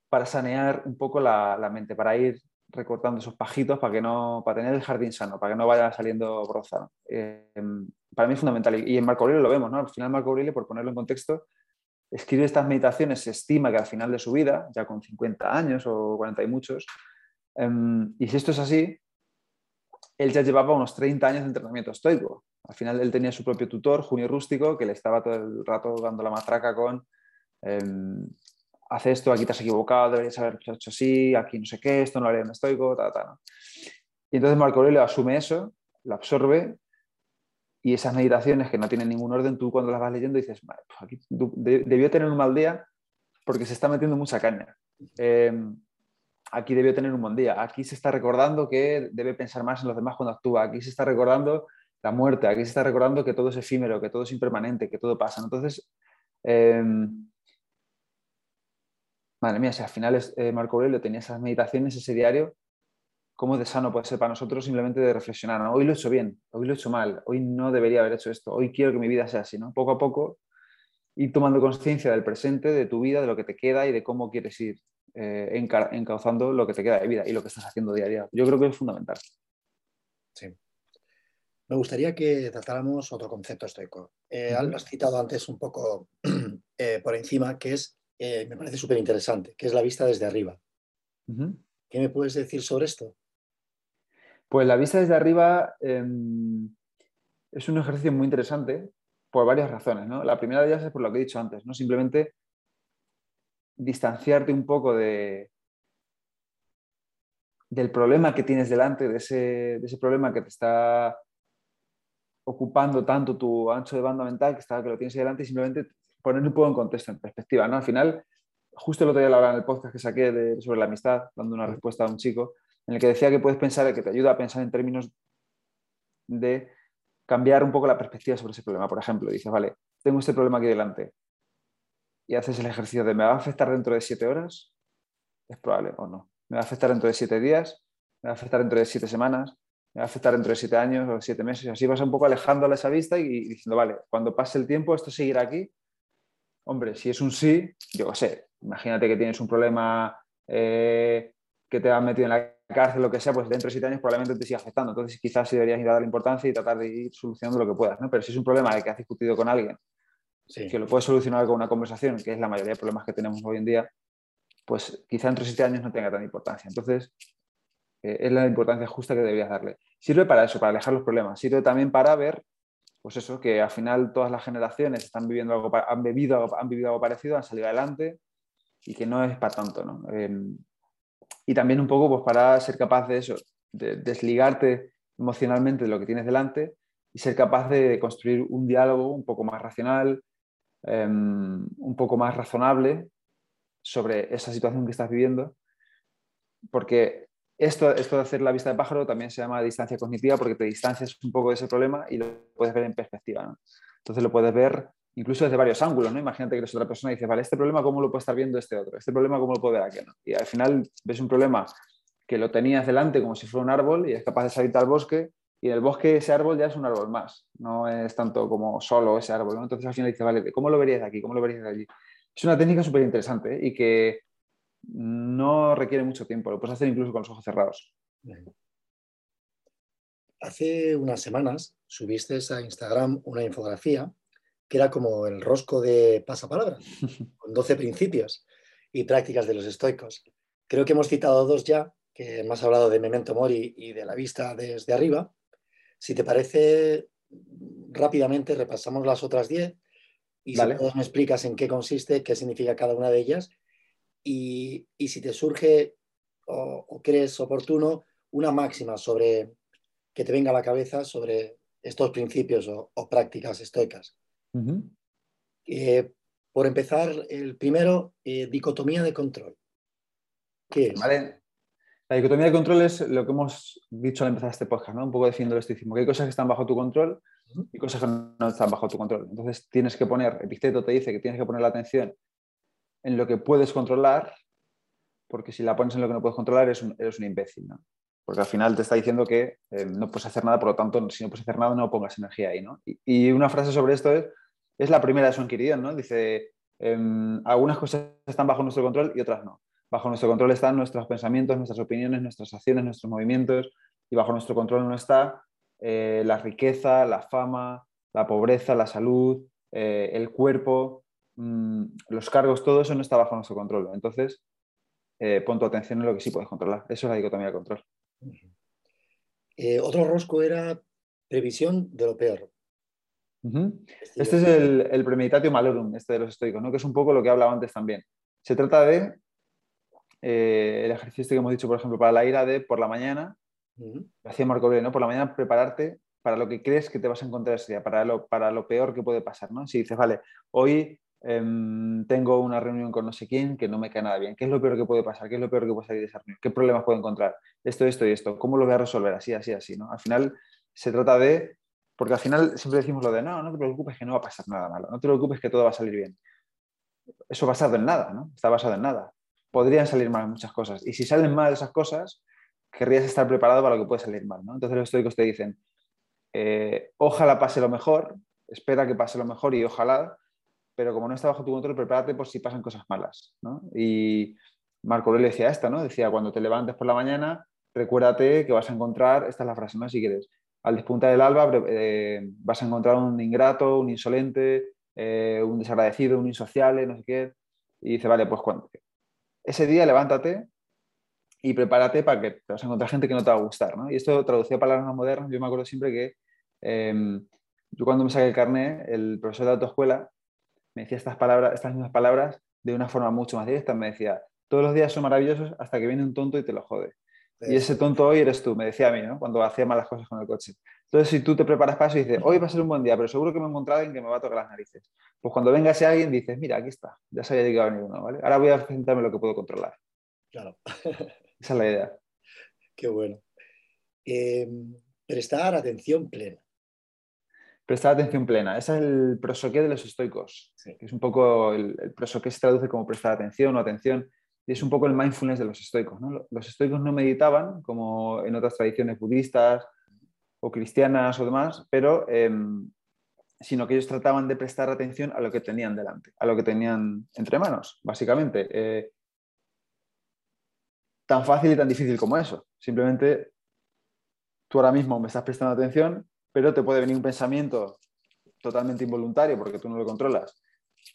para sanear un poco la, mente, para ir recortando esos pajitos para que no para tener el jardín sano, para que no vaya saliendo broza. Eh, para mí es fundamental y en Marco Aurelio lo vemos, ¿no? Al final Marco Aurelio, por ponerlo en contexto, escribe estas meditaciones, se estima que al final de su vida, ya con 50 años o 40 y muchos, em, y si esto es así, él ya llevaba unos 30 años de entrenamiento estoico. Al final él tenía su propio tutor, Junio Rústico, que le estaba todo el rato dando la matraca con em, hace esto, aquí te has equivocado, deberías haber hecho así, aquí no sé qué, esto no lo haría en estoico, ta, ta, Y entonces Marco Aurelio asume eso, lo absorbe y esas meditaciones que no tienen ningún orden, tú cuando las vas leyendo dices, pues aquí debió tener un mal día porque se está metiendo mucha caña. Em, aquí debió tener un buen día. Aquí se está recordando que debe pensar más en los demás cuando actúa. Aquí se está recordando la muerte. Aquí se está recordando que todo es efímero, que todo es impermanente, que todo pasa. Entonces, em, madre mía, si al final eh, Marco Aurelio tenía esas meditaciones, ese diario, cómo de sano puede ser para nosotros simplemente de reflexionar, hoy lo he hecho bien, hoy lo he hecho mal, hoy no debería haber hecho esto, hoy quiero que mi vida sea así, ¿no? Poco a poco ir tomando conciencia del presente, de tu vida, de lo que te queda y de cómo quieres ir eh, encauzando lo que te queda de vida y lo que estás haciendo día a día. Yo creo que es fundamental. Sí. Me gustaría que tratáramos otro concepto estoico. Eh, Lo has citado antes un poco eh, por encima, que es, eh, me parece súper interesante, que es la vista desde arriba. ¿Qué me puedes decir sobre esto? Pues la vista desde arriba em, es un ejercicio muy interesante por varias razones. La primera de ellas es por lo que he dicho antes, ¿no? simplemente distanciarte un poco de, del problema que tienes delante, de ese, problema que te está ocupando tanto tu ancho de banda mental, que, está, que lo tienes ahí delante, y simplemente poner un poco en contexto, en perspectiva. ¿no? Al final, justo el otro día lo hablaba en el podcast que saqué sobre la amistad, dando una respuesta a un chico, en el que decía que puedes pensar, que te ayuda a pensar en términos de cambiar un poco la perspectiva sobre ese problema. Por ejemplo, dices, vale, tengo este problema aquí delante y haces el ejercicio de ¿me va a afectar dentro de siete horas? Es probable o no. ¿Me va a afectar dentro de siete días? ¿Me va a afectar dentro de siete semanas? ¿Me va a afectar dentro de siete años o siete meses? Así vas un poco alejándola esa vista y diciendo, vale, cuando pase el tiempo esto seguirá aquí. Hombre, si es un sí, yo sé, imagínate que tienes un problema eh, que te han metido en la cárcel, lo que sea, pues dentro de siete años probablemente te siga afectando. Entonces quizás deberías ir a darle importancia y tratar de ir solucionando lo que puedas. ¿no? Pero si es un problema de que has discutido con alguien, que lo puedes solucionar con una conversación, que es la mayoría de problemas que tenemos hoy en día, pues quizá dentro de siete años no tenga tanta importancia. Entonces, eh, es la importancia justa que deberías darle. Sirve para eso, para alejar los problemas. Sirve también para ver, pues eso, que al final todas las generaciones están viviendo algo, han, vivido, han vivido algo parecido, han salido adelante y que no es para tanto, ¿no? Em, y también un poco pues, para ser capaz de eso, de desligarte emocionalmente de lo que tienes delante y ser capaz de construir un diálogo un poco más racional, em, un poco más razonable sobre esa situación que estás viviendo, porque esto, esto de hacer la vista de pájaro también se llama distancia cognitiva porque te distancias un poco de ese problema y lo puedes ver en perspectiva. Entonces lo puedes ver incluso desde varios ángulos, ¿no? Imagínate que eres otra persona y dices, vale, este problema, ¿cómo lo puede estar viendo este otro? Este problema, ¿cómo lo puedo ver aquel? Y al final ves un problema que lo tenías delante como si fuera un árbol y es capaz de salir al bosque y en el bosque ese árbol ya es un árbol más, no es tanto como solo ese árbol, ¿no? Entonces al final dices, vale, ¿cómo lo verías de aquí? ¿Cómo lo verías de allí? Es una técnica súper interesante ¿eh? y que no requiere mucho tiempo, lo puedes hacer incluso con los ojos cerrados. Hace unas semanas subiste a Instagram una infografía que era como el rosco de pasapalabra, con 12 principios y prácticas de los estoicos. Creo que hemos citado dos ya, que hemos hablado de Memento Mori y de la vista desde arriba. Si te parece, rápidamente repasamos las otras 10 y si me explicas en qué consiste, qué significa cada una de ellas y, si te surge o, crees oportuno una máxima sobre que te venga a la cabeza sobre estos principios o, prácticas estoicas. Eh, por empezar, el primero, eh, dicotomía de control. ¿Qué es? La dicotomía de control es lo que hemos dicho al empezar este podcast, ¿no? Un poco definiendo el estoicismo, que hay cosas que están bajo tu control y cosas que no están bajo tu control. Entonces tienes que poner, Epicteto te dice que tienes que poner la atención en lo que puedes controlar, porque si la pones en lo que no puedes controlar eres un, eres imbécil, ¿no? Porque al final te está diciendo que eh, no puedes hacer nada, por lo tanto, si no puedes hacer nada, no pongas energía ahí, ¿no? Y, una frase sobre esto es, es la primera de su inquiridión, ¿no? Dice, em, algunas cosas están bajo nuestro control y otras no. Bajo nuestro control están nuestros pensamientos, nuestras opiniones, nuestras acciones, nuestros movimientos, y bajo nuestro control no está eh, la riqueza, la fama, la pobreza, la salud, eh, el cuerpo, mm, los cargos, todo eso no está bajo nuestro control. Entonces, eh, pon tu atención en lo que sí puedes controlar. Eso es la dicotomía de control. otro rosco era previsión de lo peor. Este, este es el, el, premeditatio malorum, este de los estoicos, ¿no? que es un poco lo que hablaba antes también. Se trata de eh, el ejercicio que hemos dicho, por ejemplo, para la ira de por la mañana, hacía Marco Aurelio, ¿no? Por la mañana prepararte para lo que crees que te vas a encontrar ese día, para lo, para lo peor que puede pasar, ¿no? Si dices, vale, hoy em, tengo una reunión con no sé quién que no me cae nada bien, ¿qué es lo peor que puede pasar? ¿Qué es lo peor que puede salir de esa reunión? ¿Qué problemas puedo encontrar? Esto, esto y esto, ¿cómo lo voy a resolver? Así, así, así, ¿no? Al final se trata de, porque al final siempre decimos lo de, no, no te preocupes que no va a pasar nada malo, no te preocupes que todo va a salir bien. Eso basado en nada, ¿no? Está basado en nada podrían salir mal muchas cosas. Y si salen mal esas cosas, querrías estar preparado para lo que puede salir mal. ¿no? Entonces los estoicos te dicen, eh, ojalá pase lo mejor, espera que pase lo mejor y ojalá, pero como no está bajo tu control, prepárate por si pasan cosas malas. ¿no? Y Marco Aurelio decía esta, ¿no? Decía, cuando te levantes por la mañana, recuérdate que vas a encontrar, esta es la frase, ¿no? Si quieres, al despuntar el alba eh, vas a encontrar un ingrato, un insolente, eh, un desagradecido, un insociable, no sé qué. Y dice, vale, pues cuando, ese día levántate y prepárate para que te vas a encontrar gente que no te va a gustar. ¿no? Y esto traducido a palabras modernas, yo me acuerdo siempre que em, yo cuando me saqué el carnet, el profesor de autoescuela me decía estas, palabras, estas mismas palabras de una forma mucho más directa. Me decía, todos los días son maravillosos hasta que viene un tonto y te lo jode. Y ese tonto hoy eres tú, me decía a mí, ¿no? cuando hacía malas cosas con el coche. Entonces, si tú te preparas para eso y dices, hoy va a ser un buen día, pero seguro que me he encontrado alguien que me va a tocar las narices. Pues cuando venga ese alguien, dices, mira, aquí está, ya sabía que iba a venir uno, ¿vale? Ahora voy a centrarme en lo que puedo controlar. Claro. Esa es la idea. Qué bueno. Em, prestar atención plena. Prestar atención plena. Ese es el prosoqué de los estoicos, que es un poco el, el prosoqué se traduce como prestar atención o atención y es un poco el mindfulness de los estoicos. Los estoicos no meditaban, como en otras tradiciones budistas o cristianas o demás, pero em, sino que ellos trataban de prestar atención a lo que tenían delante, a lo que tenían entre manos, básicamente. Eh, tan fácil y tan difícil como eso. Simplemente tú ahora mismo me estás prestando atención, pero te puede venir un pensamiento totalmente involuntario porque tú no lo controlas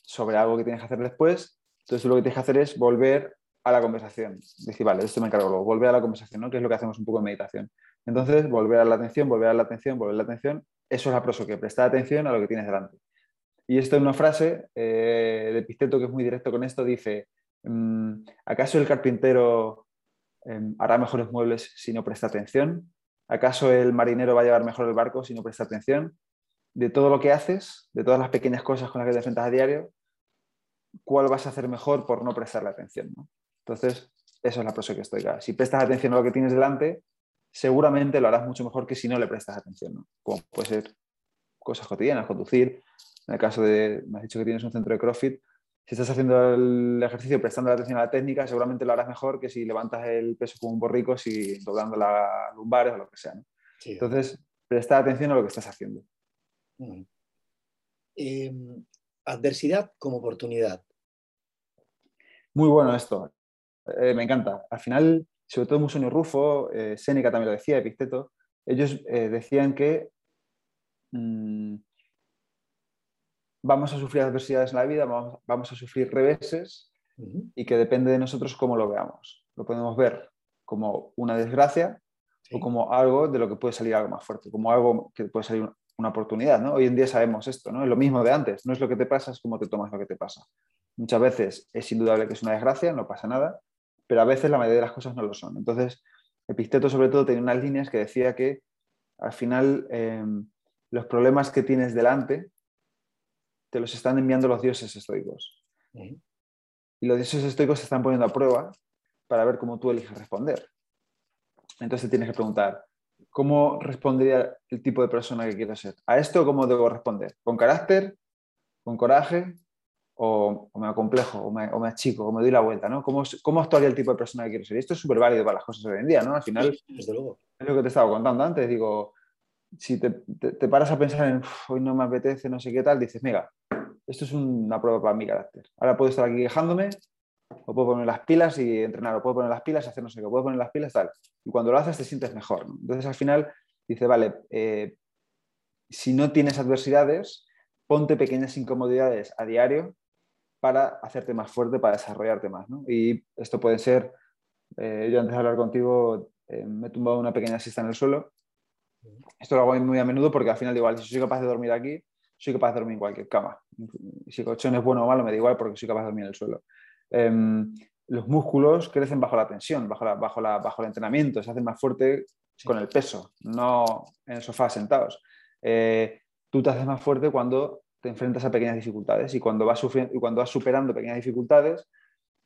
sobre algo que tienes que hacer después. Entonces lo que tienes que hacer es volver a la conversación. Decir, vale, esto me encargo luego, volver a la conversación, ¿no? que es lo que hacemos un poco en meditación. Entonces, volver a la atención, volver a la atención, volver a la atención, eso es la proso, que prestar atención a lo que tienes delante. Y esto es una frase eh, de Epicteto que es muy directo con esto, dice, mm, ¿acaso el carpintero em, hará mejores muebles si no presta atención? ¿Acaso el marinero va a llevar mejor el barco si no presta atención? De todo lo que haces, de todas las pequeñas cosas con las que te enfrentas a diario, ¿cuál vas a hacer mejor por no prestarle atención? Entonces, eso es la prosa que estoy. Si prestas atención a lo que tienes delante, seguramente lo harás mucho mejor que si no le prestas atención. Como puede ser cosas cotidianas, conducir. En el caso de, me has dicho que tienes un centro de CrossFit, si estás haciendo el ejercicio prestando atención a la técnica, seguramente lo harás mejor que si levantas el peso como un borrico, si doblando la lumbares o lo que sea. Entonces, presta atención a lo que estás haciendo. Em, adversidad como oportunidad. Muy bueno esto. Eh, me encanta. Al final, sobre todo Musonio Rufo, eh, Séneca también lo decía, Epicteto, ellos eh, decían que mm, vamos a sufrir adversidades en la vida, vamos, a sufrir reveses y que depende de nosotros cómo lo veamos. Lo podemos ver como una desgracia o como algo de lo que puede salir algo más fuerte, como algo que puede salir una oportunidad, ¿no? Hoy en día sabemos esto, ¿no? Es lo mismo de antes, no es lo que te pasa, es cómo te tomas lo que te pasa. Muchas veces es indudable que es una desgracia, no pasa nada, pero a veces la mayoría de las cosas no lo son. Entonces, Epicteto sobre todo tenía unas líneas que decía que al final em, los problemas que tienes delante te los están enviando los dioses estoicos. Y los dioses estoicos se están poniendo a prueba para ver cómo tú eliges responder. Entonces tienes que preguntar, ¿cómo respondería el tipo de persona que quiero ser? ¿A esto cómo debo responder? ¿Con carácter? ¿Con coraje? ¿O, me acomplejo? O me, o achico? ¿O me doy la vuelta? ¿no? ¿Cómo, ¿Cómo actuaría el tipo de persona que quiero ser? Y esto es súper válido para las cosas hoy en día, ¿no? Al final, Desde luego. es lo que te estaba contando antes. Digo, si te, te, paras a pensar en hoy no me apetece, no sé qué tal, dices, mira, esto es una prueba para mi carácter. Ahora puedo estar aquí quejándome, o puedo poner las pilas y entrenar, o puedo poner las pilas y hacer no sé qué, puedo poner las pilas tal. Y cuando lo haces te sientes mejor. Entonces al final dice, vale, eh, si no tienes adversidades, ponte pequeñas incomodidades a diario para hacerte más fuerte, para desarrollarte más. Y esto puede ser, eh, yo antes de hablar contigo eh, me he tumbado una pequeña siesta en el suelo. Esto lo hago muy a menudo porque al final igual, si soy capaz de dormir aquí, soy capaz de dormir en cualquier cama. Si el colchón es bueno o malo, me da igual porque soy capaz de dormir en el suelo. Em, los músculos crecen bajo la tensión, bajo, bajo, bajo el entrenamiento, se hacen más fuerte con el peso, no en el sofá sentados. Eh, tú te haces más fuerte cuando te enfrentas a pequeñas dificultades y cuando vas, y cuando vas superando pequeñas dificultades,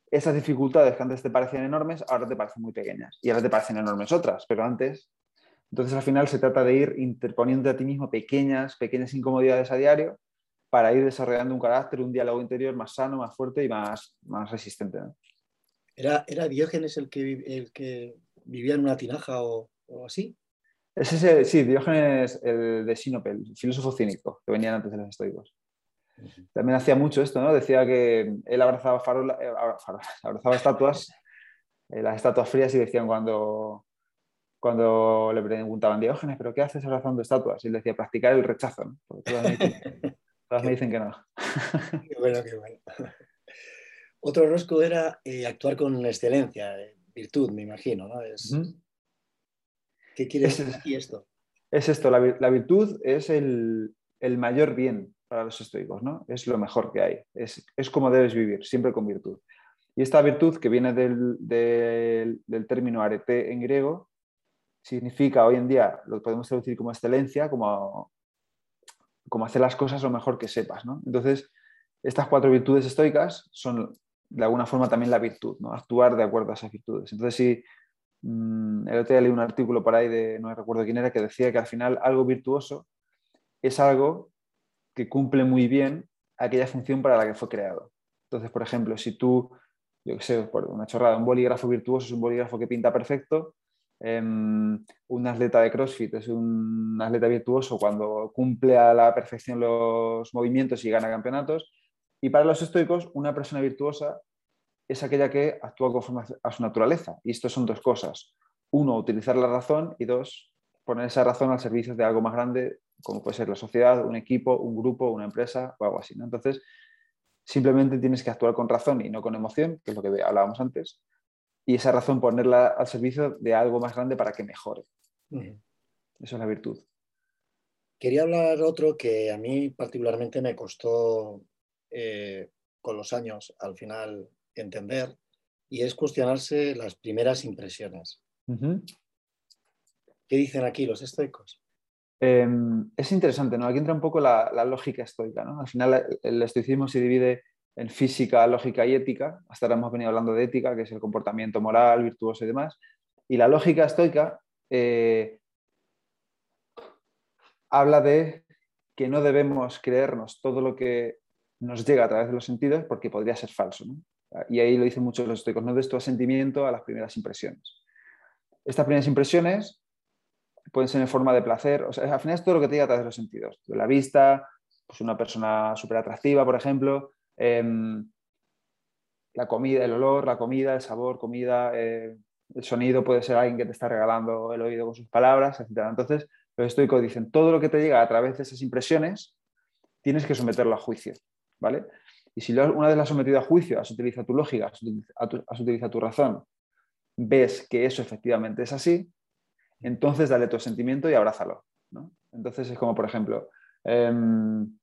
esas dificultades que antes te parecían enormes, ahora te parecen muy pequeñas y ahora te parecen enormes otras, pero antes entonces, al final se trata de ir interponiendo a ti mismo pequeñas, pequeñas incomodidades a diario para ir desarrollando un carácter, un diálogo interior más sano, más fuerte y más, más resistente. ¿Era, ¿Era, Diógenes el que, el que vivía en una tinaja o, así? Es ese, sí, Diógenes, el de Sinope, el filósofo cínico, que venían antes de los estoicos. También hacía mucho esto, ¿no? Decía que él abrazaba, eh, abrazaba estatuas, eh, las estatuas frías y decían cuando, cuando le preguntaban, Diógenes, ¿pero qué haces abrazando estatuas? Y él decía, practicar el rechazo. ¿no? todas, me dicen, que no. qué bueno, qué bueno. Otro rosco era eh, actuar con excelencia, eh, virtud, me imagino. ¿no? Es... ¿Qué quiere decir esto? Es esto, la, virtud es el, mayor bien para los estoicos, ¿no? Es lo mejor que hay, es, es como debes vivir, siempre con virtud. Y esta virtud, que viene del, del, del término arete en griego, significa hoy en día, lo podemos traducir como excelencia, como, como hacer las cosas lo mejor que sepas. ¿no? Entonces, estas cuatro virtudes estoicas son de alguna forma también la virtud, ¿no? actuar de acuerdo a esas virtudes. Entonces, si mm, el otro día leí un artículo por ahí de, no recuerdo quién era, que decía que al final algo virtuoso es algo que cumple muy bien aquella función para la que fue creado. Entonces, por ejemplo, si tú, yo qué sé, por una chorrada, un bolígrafo virtuoso es un bolígrafo que pinta perfecto, Em, un atleta de CrossFit es un atleta virtuoso cuando cumple a la perfección los movimientos y gana campeonatos. Y para los estoicos, una persona virtuosa es aquella que actúa conforme a su naturaleza. Y esto son dos cosas. Uno, utilizar la razón y dos, poner esa razón al servicio de algo más grande, como puede ser la sociedad, un equipo, un grupo, una empresa o algo así. Entonces, simplemente tienes que actuar con razón y no con emoción, que es lo que hablábamos antes, y esa razón ponerla al servicio de algo más grande para que mejore. Eso es la virtud. Quería hablar otro que a mí particularmente me costó eh, con los años al final entender y es cuestionarse las primeras impresiones. ¿Qué dicen aquí los estoicos? Em, es interesante, ¿no? Aquí entra un poco la, la lógica estoica, ¿no? Al final el estoicismo se divide en física, lógica y ética. Hasta ahora hemos venido hablando de ética, que es el comportamiento moral, virtuoso y demás. Y la lógica estoica eh, habla de que no debemos creernos todo lo que nos llega a través de los sentidos porque podría ser falso. Y ahí lo dicen muchos los estoicos, no des tu asentimiento a las primeras impresiones. Estas primeras impresiones pueden ser en forma de placer, o sea, al final es todo lo que te llega a través de los sentidos, de la vista, pues una persona súper atractiva, por ejemplo, Em, la comida, el olor, la comida, el sabor, comida, eh, el sonido puede ser alguien que te está regalando el oído con sus palabras, etc. Entonces, los estoicos dicen, todo lo que te llega a través de esas impresiones, tienes que someterlo a juicio, ¿vale? Y si una vez lo has sometido a juicio, has utilizado tu lógica, has utilizado tu razón, ves que eso efectivamente es así, entonces dale tu sentimiento y abrázalo. Entonces es como, por ejemplo, em,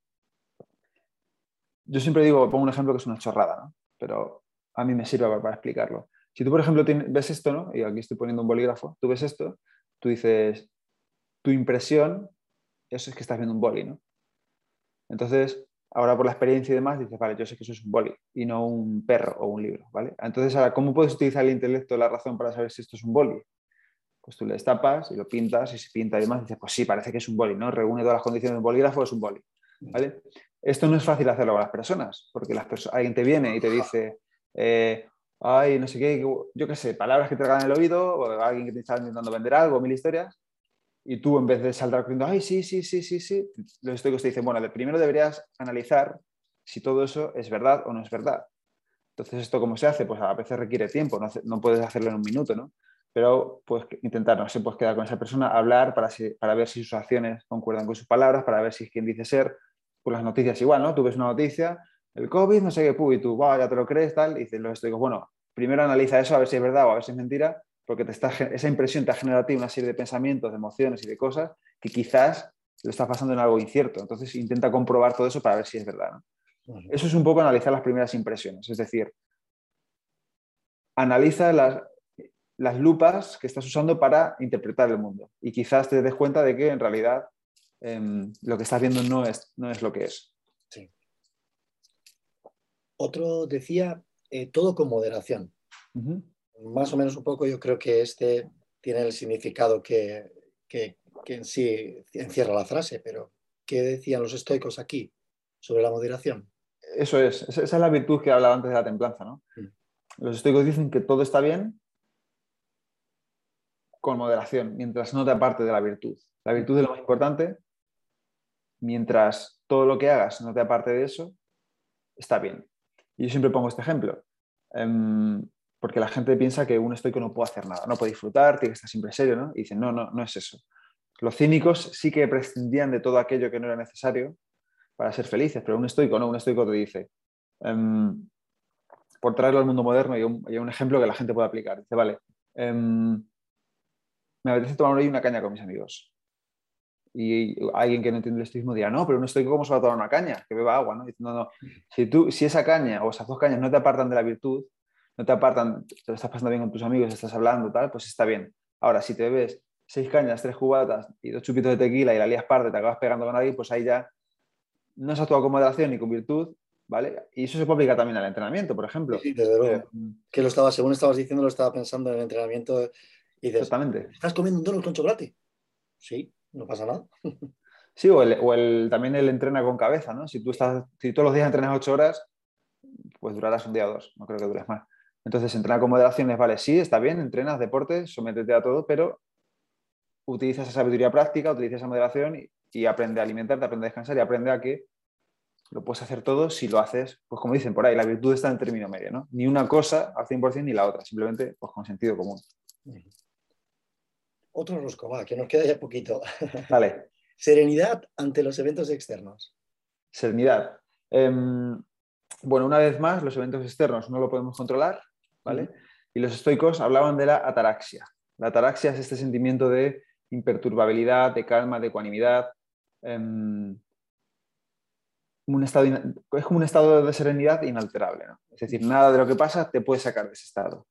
yo siempre digo, pongo un ejemplo que es una chorrada, ¿no? pero a mí me sirve para, explicarlo. Si tú, por ejemplo, ves esto, ¿no? y aquí estoy poniendo un bolígrafo, tú ves esto, tú dices, tu impresión, eso es que estás viendo un boli, ¿no? Entonces, ahora por la experiencia y demás, dices, vale, yo sé que eso es un boli y no un perro o un libro, ¿vale? Entonces, ahora, ¿cómo puedes utilizar el intelecto, la razón para saber si esto es un boli? Pues tú le destapas y lo pintas y se pinta y demás, dices, pues sí, parece que es un boli, ¿no? Reúne todas las condiciones de un bolígrafo, es un boli, ¿vale? Esto no es fácil hacerlo con las personas, porque las alguien te viene y te dice, eh, ay, no sé qué, yo qué sé, palabras que te en el oído, o alguien que te está intentando vender algo, mil historias, y tú en vez de saltar corriendo, ay, sí, sí, sí, sí, sí, los estoicos te dicen, bueno, primero deberías analizar si todo eso es verdad o no es verdad. Entonces, ¿esto cómo se hace? Pues a veces requiere tiempo, no, no puedes hacerlo en un minuto, ¿no? Pero puedes intentar, no sé, puedes quedar con esa persona, hablar para, para ver si sus acciones concuerdan con sus palabras, para ver si es quien dice ser, con las noticias igual, ¿no? Tú ves una noticia, el COVID, no sé qué, y tú, ya te lo crees, tal, y dices los estoicos, bueno, primero analiza eso a ver si es verdad o a ver si es mentira, porque te está, esa impresión te ha generado a ti una serie de pensamientos, de emociones y de cosas que quizás lo estás pasando en algo incierto. Entonces intenta comprobar todo eso para ver si es verdad. Eso es un poco analizar las primeras impresiones, es decir, analiza las, las lupas que estás usando para interpretar el mundo y quizás te des cuenta de que en realidad em, lo que estás viendo no es, no es lo que es. Sí. Otro decía, eh, todo con moderación más o menos un poco yo creo que este tiene el significado que, en sí encierra la frase, pero ¿qué decían los estoicos aquí sobre la moderación? Eso es, esa es la virtud que hablaba antes de la templanza, ¿no? Los estoicos dicen que todo está bien con moderación, mientras no te aparte de la virtud. La virtud es lo más importante, mientras todo lo que hagas no te aparte de eso, está bien. Y yo siempre pongo este ejemplo. Em, porque la gente piensa que un estoico no puede hacer nada, no puede disfrutar, tiene que estar siempre serio, ¿no? Y dicen, no, no, no es eso. Los cínicos sí que prescindían de todo aquello que no era necesario para ser felices, pero un estoico no, un estoico te dice, em, por traerlo al mundo moderno, y un, ejemplo que la gente puede aplicar. Dice, vale, em, me apetece tomar hoy una caña con mis amigos. Y alguien que no entiende el estoicismo dirá, no, pero un estoico, ¿cómo se va a tomar una caña? Que beba agua, ¿no? Dice, no, no, si, tú, si esa caña o esas dos cañas no te apartan de la virtud, no te apartan, te lo estás pasando bien con tus amigos, estás hablando, tal, pues está bien. Ahora, si te ves seis cañas, tres jugatas y dos chupitos de tequila y la lías parte, te acabas pegando con alguien, pues ahí ya no has actuado con moderación ni con virtud, ¿vale? Y eso se puede aplicar también al entrenamiento, por ejemplo. Sí, desde luego. Eh, que lo estaba, según estabas diciendo, lo estaba pensando en el entrenamiento y dices, Exactamente. ¿estás comiendo un donut con chocolate? Sí, no pasa nada. Sí, o, el, también el entrena con cabeza, ¿no? Si tú estás, si todos los días entrenas ocho horas, pues durarás un día o dos, no creo que dures más. Entonces, entrenar con moderación es, vale, sí, está bien, entrenas deporte, sométete a todo, pero utiliza esa sabiduría práctica, utiliza esa moderación y, aprende a alimentarte, aprende a descansar y aprende a que lo puedes hacer todo si lo haces, pues como dicen por ahí, la virtud está en el término medio, ¿no? Ni una cosa al 100% ni la otra, simplemente pues con sentido común. Otro rosco, va, que nos queda ya poquito. Vale. Serenidad ante los eventos externos. Serenidad. Em, bueno, una vez más, los eventos externos no lo podemos controlar, y los estoicos hablaban de la ataraxia. La ataraxia es este sentimiento de imperturbabilidad, de calma, de ecuanimidad. Em, un estado, es como un estado de serenidad inalterable. Es decir, nada de lo que pasa te puede sacar de ese estado.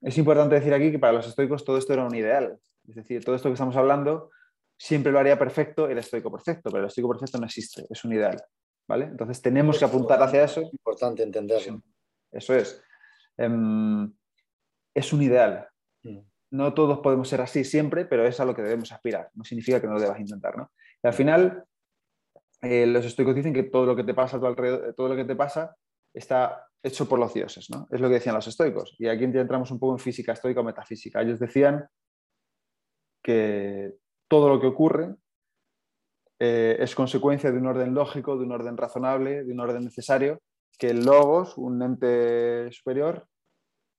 Es importante decir aquí que para los estoicos todo esto era un ideal. Es decir, todo esto que estamos hablando siempre lo haría perfecto el estoico perfecto, pero el estoico perfecto no existe, es un ideal. ¿vale? Entonces tenemos que apuntar hacia eso. Es importante entenderlo. Eso es. Em, es un ideal. Mm. No todos podemos ser así siempre, pero es a lo que debemos aspirar. No significa que no lo debas intentar. ¿no? Y al final, eh, los estoicos dicen que todo lo que te pasa a tu alrededor, todo lo que te pasa está hecho por los dioses. ¿no? Es lo que decían los estoicos. Y aquí entramos un poco en física estoica o metafísica. Ellos decían que todo lo que ocurre eh, es consecuencia de un orden lógico, de un orden razonable, de un orden necesario, que el logos, un ente superior,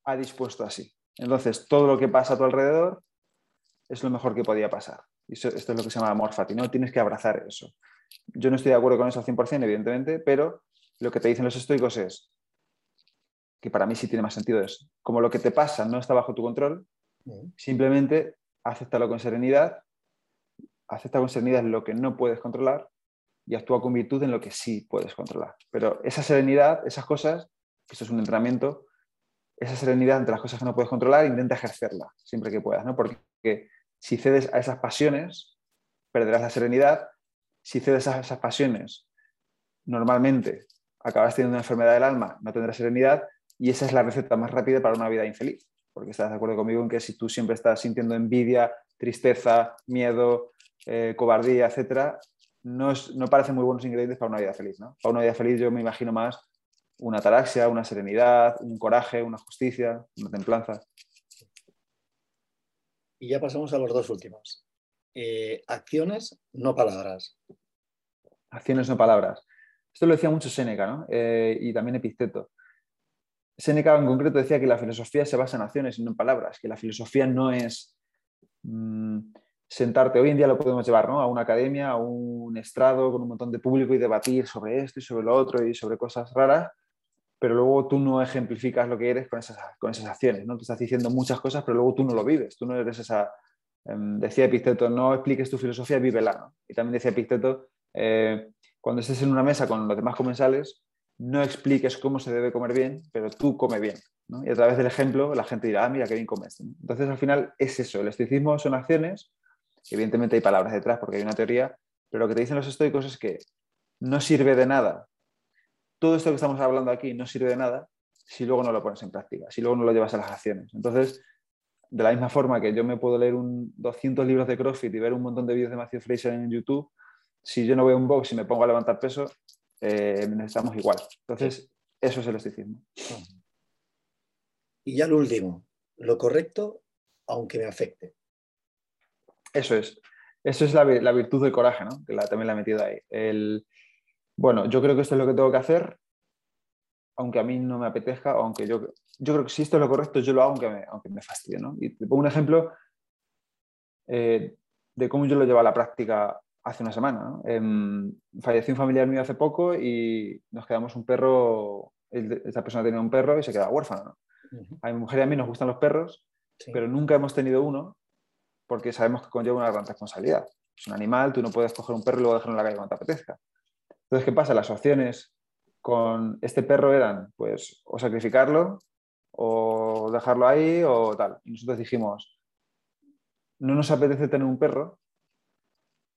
ha dispuesto así. Entonces, todo lo que pasa a tu alrededor es lo mejor que podía pasar. Y esto es lo que se llama amor fati, ¿no? Tienes que abrazar eso. Yo no estoy de acuerdo con eso al 100%, evidentemente, pero lo que te dicen los estoicos es, que para mí sí tiene más sentido es, como lo que te pasa no está bajo tu control, simplemente acéptalo con serenidad acepta con serenidad lo que no puedes controlar y actúa con virtud en lo que sí puedes controlar. Pero esa serenidad, esas cosas, esto es un entrenamiento, esa serenidad entre las cosas que no puedes controlar, intenta ejercerla siempre que puedas, ¿no? Porque si cedes a esas pasiones, perderás la serenidad. Si cedes a esas pasiones, normalmente acabas teniendo una enfermedad del alma, no tendrás serenidad y esa es la receta más rápida para una vida infeliz. Porque estás de acuerdo conmigo en que si tú siempre estás sintiendo envidia, tristeza, miedo, eh, cobardía, etcétera, no, no parecen muy buenos ingredientes para una vida feliz. ¿no? Para una vida feliz yo me imagino más una ataraxia, una serenidad, un coraje, una justicia, una templanza. Y ya pasamos a los dos últimos. Eh, acciones, no palabras. Acciones, no palabras. Esto lo decía mucho Séneca ¿no? Eh, y también Epicteto. Séneca en concreto decía que la filosofía se basa en acciones y no en palabras, que la filosofía no es mm, sentarte, hoy en día lo podemos llevar ¿no? a una academia, a un estrado con un montón de público y debatir sobre esto y sobre lo otro y sobre cosas raras, pero luego tú no ejemplificas lo que eres con esas, con esas acciones, ¿no? Te estás diciendo muchas cosas, pero luego tú no lo vives, tú no eres esa... Em, decía Epicteto, no expliques tu filosofía, vívela, ¿no? Y también decía Epicteto, eh, cuando estés en una mesa con los demás comensales, no expliques cómo se debe comer bien, pero tú come bien. Y a través del ejemplo la gente dirá, ah, mira, qué bien comes. Entonces, al final es eso, el estoicismo son acciones, evidentemente hay palabras detrás porque hay una teoría, pero lo que te dicen los estoicos es que no sirve de nada todo esto que estamos hablando aquí no sirve de nada si luego no lo pones en práctica, si luego no lo llevas a las acciones. Entonces, de la misma forma que yo me puedo leer un 200 libros de CrossFit y ver un montón de vídeos de Matthew Fraser en YouTube, si yo no veo un box y me pongo a levantar peso, eh, necesitamos igual. Entonces, eso es el estoicismo. Y ya lo último, lo correcto, aunque me afecte. Eso es. Eso es la, virtud del coraje, ¿no? que la, también la he metido ahí. El, bueno, yo creo que esto es lo que tengo que hacer, aunque a mí no me apetezca, aunque yo, yo creo que si esto es lo correcto, yo lo hago aunque me, aunque me fastidie. ¿no? Y te pongo un ejemplo eh, de cómo yo lo llevo a la práctica hace una semana. Em, falleció un familiar mío hace poco y nos quedamos un perro, esa persona tenía un perro y se queda huérfano. A mi mujer y a mí nos gustan los perros, pero nunca hemos tenido uno porque sabemos que conlleva una gran responsabilidad. Es un animal, tú no puedes coger un perro y luego dejarlo en la calle cuando te apetezca. Entonces, ¿qué pasa? Las opciones con este perro eran, pues, o sacrificarlo, o dejarlo ahí, o tal. Y nosotros dijimos, no nos apetece tener un perro,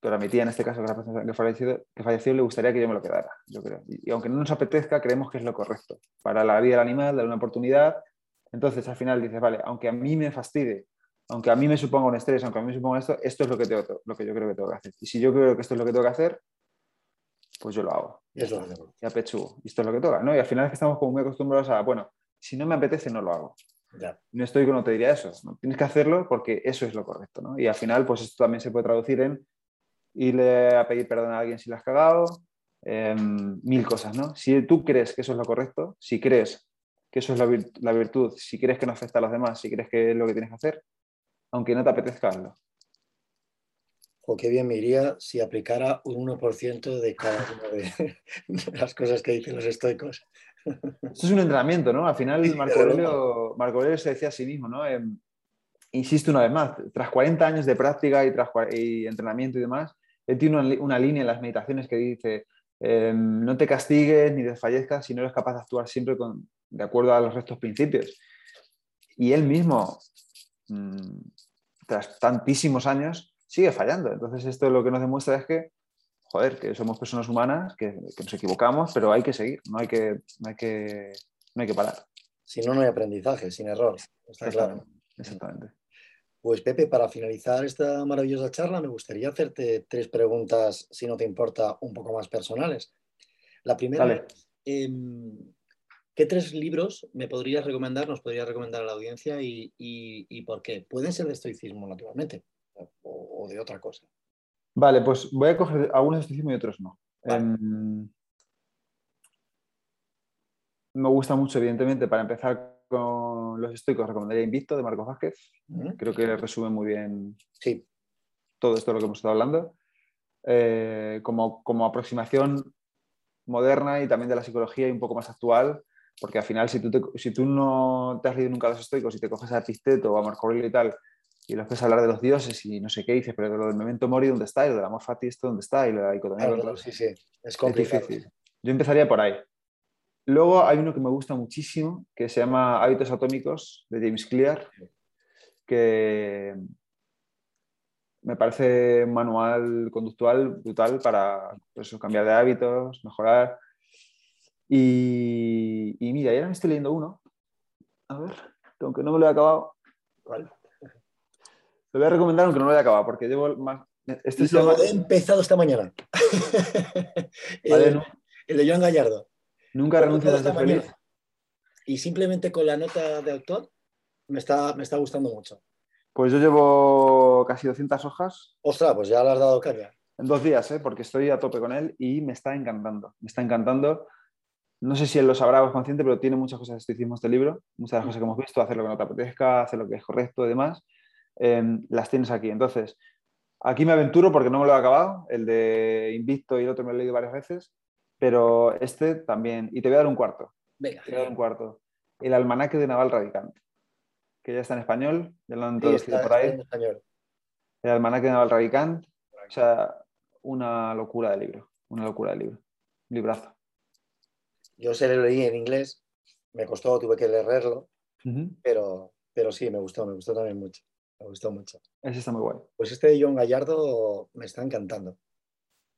pero a mi tía, en este caso, que, falleció, que falleció, le gustaría que yo me lo quedara, yo creo. Y, aunque no nos apetezca, creemos que es lo correcto para la vida del animal, darle una oportunidad. Entonces, al final dices, vale, aunque a mí me fastide, aunque a mí me suponga un estrés, aunque a mí me suponga esto, esto es lo que, tengo, lo que yo creo que tengo que hacer. Y si yo creo que esto es lo que tengo que hacer, pues yo lo hago. Y eso ya pechugo. Y esto es lo que toca, ¿no? Y al final es que estamos como muy acostumbrados a, bueno, si no me apetece, no lo hago. No estoy no te diría eso. ¿no? Tienes que hacerlo porque eso es lo correcto, ¿no? Y al final, pues esto también se puede traducir en irle a pedir perdón a alguien si lo has cagado, em, mil cosas, ¿no? Si tú crees que eso es lo correcto, si crees que eso es la, virtud, si crees que no afecta a los demás, si crees que es lo que tienes que hacer, aunque no te apetezca, hazlo o qué bien me iría si aplicara un 1% de cada una de, las cosas que dicen los estoicos. Esto es un entrenamiento, ¿no? Al final Marco, Aurelio, se decía a sí mismo, ¿no? Em, insisto una vez más, tras 40 años de práctica y, tras, y entrenamiento y demás, él tiene una, línea en las meditaciones que dice, em, no te castigues ni desfallezcas si no eres capaz de actuar siempre con, de acuerdo a los restos principios. Y él mismo, mm, tras tantísimos años, sigue fallando. Entonces esto lo que nos demuestra es que, joder, que somos personas humanas, que, nos equivocamos, pero hay que seguir, no hay que, no hay que, no hay que parar. Si no, no hay aprendizaje, sin error. Está claro. Exactamente. Pues Pepe, para finalizar esta maravillosa charla, me gustaría hacerte tres preguntas, si no te importa, un poco más personales. La primera, em, ¿qué tres libros me podrías recomendar, nos podrías recomendar a la audiencia y, y por qué? Pueden ser de estoicismo, naturalmente, o, de otra cosa. Vale, pues voy a coger algunos de estoicismo y otros no. Em, me gusta mucho, evidentemente, para empezar con los estoicos, recomendaría Invicto de Marcos Vázquez. Creo que resume muy bien sí. todo esto de lo que hemos estado hablando. Eh, como, como, aproximación moderna y también de la psicología y un poco más actual, porque al final, si tú, si tú no te has leído nunca los estoicos y te coges a Epicteto o a Marco Aurelio y tal, y lo puedes hablar de los dioses y no sé qué dices, pero lo del memento mori, ¿dónde está? Y lo del amor fati, ¿esto dónde está? Y de la dicotomía. sí, sí, es complicado. difícil. Yo empezaría por ahí. Luego hay uno que me gusta muchísimo, que se llama Hábitos Atómicos, de James Clear, que me parece un manual conductual brutal para pues, cambiar de hábitos, mejorar. Y, y mira, ahora me estoy leyendo uno. A ver, aunque no me lo he acabado. Vale. Te voy a recomendar aunque no lo haya acabado, porque llevo más. Este lo he empezado esta mañana. el, de Joan Gallardo. Nunca renuncias a ser feliz. Y simplemente con la nota de autor me está, me está gustando mucho. Pues yo llevo casi 200 hojas. Ostras, pues ya lo has dado caña. En dos días, ¿eh? porque estoy a tope con él y me está encantando. Me está encantando. No sé si él lo sabrá o es consciente, pero tiene muchas cosas que hicimos este libro, muchas de las cosas que hemos visto, hacer lo que no te apetezca, hacer lo que es correcto y demás. Em, las tienes aquí. Entonces, aquí me aventuro porque no me lo he acabado, el de Invicto y el otro me lo he leído varias veces, pero este también. Y te voy a dar un cuarto. Venga. Te voy a dar un cuarto. El almanaque de Naval Radicante, que ya está en español, ya lo han traducido por ahí. El almanaque de Naval Radicante, o sea, una locura de libro, una locura de libro. Librazo. Yo se lo leí en inglés, me costó, tuve que leerlo, pero, pero sí, me gustó, me gustó también mucho. Me gustó mucho. Ese está muy guay. Pues este de John Gallardo me está encantando.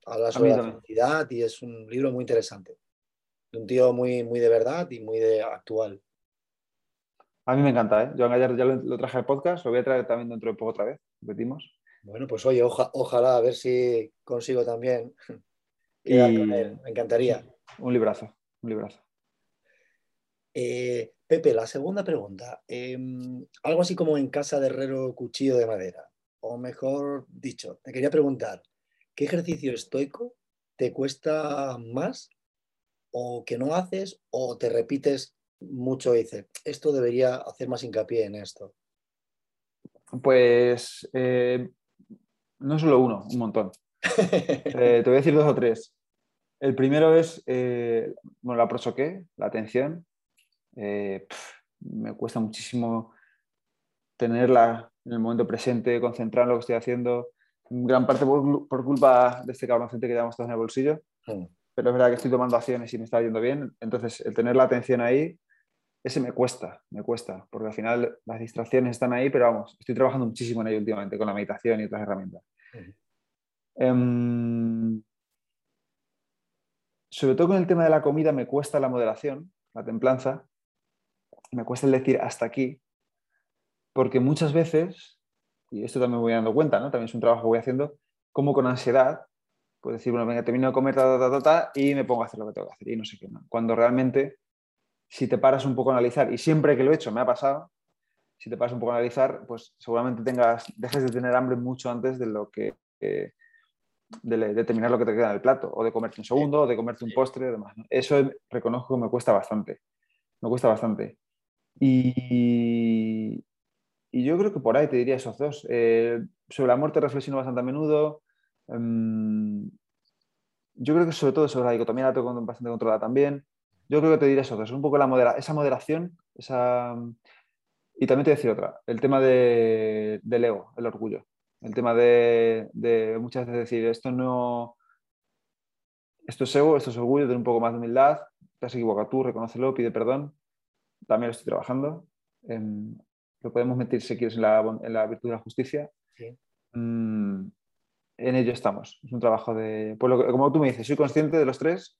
Habla sobre la felicidad y es un libro muy interesante. Un tío muy, muy de verdad y muy de actual. A mí me encanta, ¿eh? Joan Gallardo ya lo, traje al podcast, lo voy a traer también dentro de poco otra vez, repetimos. Bueno, pues oye, ojalá a ver si consigo también quedar con él. Me encantaría. Un librazo, un librazo. Eh, Pepe, la segunda pregunta. Em, algo así como en casa de herrero cuchillo de madera. O mejor dicho, te quería preguntar, ¿qué ejercicio estoico te cuesta más o que no haces o te repites mucho y dices, esto debería hacer más hincapié en esto? Pues eh, no solo uno, un montón. Eh, te voy a decir dos o tres. El primero es, bueno, la prosoqué, la atención. Eh, me cuesta muchísimo tenerla en el momento presente, concentrar en lo que estoy haciendo, gran parte por, culpa de este cabroncete que llevamos todos en el bolsillo, pero es verdad que estoy tomando acciones y me está yendo bien, entonces el tener la atención ahí, ese me cuesta, me cuesta, porque al final las distracciones están ahí, pero vamos, estoy trabajando muchísimo en ello últimamente con la meditación y otras herramientas. Em, sobre todo con el tema de la comida me cuesta la moderación, la templanza, me cuesta el decir hasta aquí, porque muchas veces, y esto también me voy dando cuenta, ¿no? también es un trabajo que voy haciendo, como con ansiedad, puedo decir, bueno, venga, termino de comer, ta, ta, ta, y me pongo a hacer lo que tengo que hacer, y no sé qué. ¿no? Cuando realmente, si te paras un poco a analizar, y siempre que lo he hecho me ha pasado, si te paras un poco a analizar, pues seguramente tengas, dejes de tener hambre mucho antes de lo que... Eh, de, terminar lo que te queda en el plato, o de comerte un segundo, o de comerte un postre, y demás. Eso reconozco que me cuesta bastante. Me cuesta bastante. Y, yo creo que por ahí te diría esos dos. Eh, sobre la muerte reflexiono bastante a menudo. Em, yo creo que sobre todo sobre la dicotomía la tengo bastante controlada también. Yo creo que te diría esos dos. Un poco la modera esa moderación, esa... Y también te decir otra, el tema de, del ego, el orgullo. El tema de, muchas veces decir, esto no... Esto es ego, esto es orgullo, tener un poco más de humildad, te has equivocado tú, reconócelo, pide perdón también lo estoy trabajando. Lo podemos meter, si quieres, en la, virtud de la justicia. Mm, en ello estamos. Es un trabajo de... Pues como tú me dices, soy consciente de los tres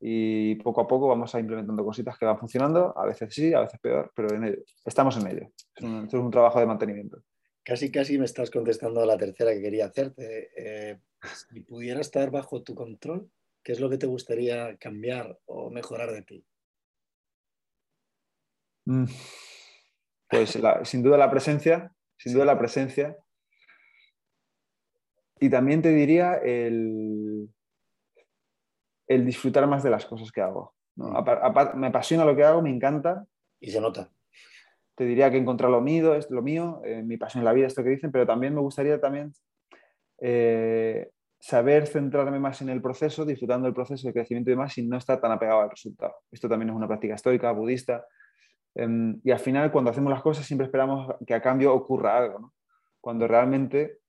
y poco a poco vamos a implementando cositas que van funcionando, a veces sí, a veces peor, pero estamos en ello. Es un, es un, trabajo de mantenimiento. Casi, casi me estás contestando a la tercera que quería hacerte. Eh, si pudiera estar bajo tu control, ¿qué es lo que te gustaría cambiar o mejorar de ti? Mm. Pues sin duda la presencia, sin duda la presencia. Y también te diría el, el disfrutar más de las cosas que hago. Mm. me apasiona lo que hago, me encanta. Y se nota. Te diría que encontrar lo mío, es lo mío, eh, mi pasión en la vida, esto que dicen, pero también me gustaría también eh, saber centrarme más en el proceso, disfrutando del proceso de crecimiento y demás, y no estar tan apegado al resultado. Esto también es una práctica estoica, budista, Em, y al final, cuando hacemos las cosas, siempre esperamos que a cambio ocurra algo. cuando realmente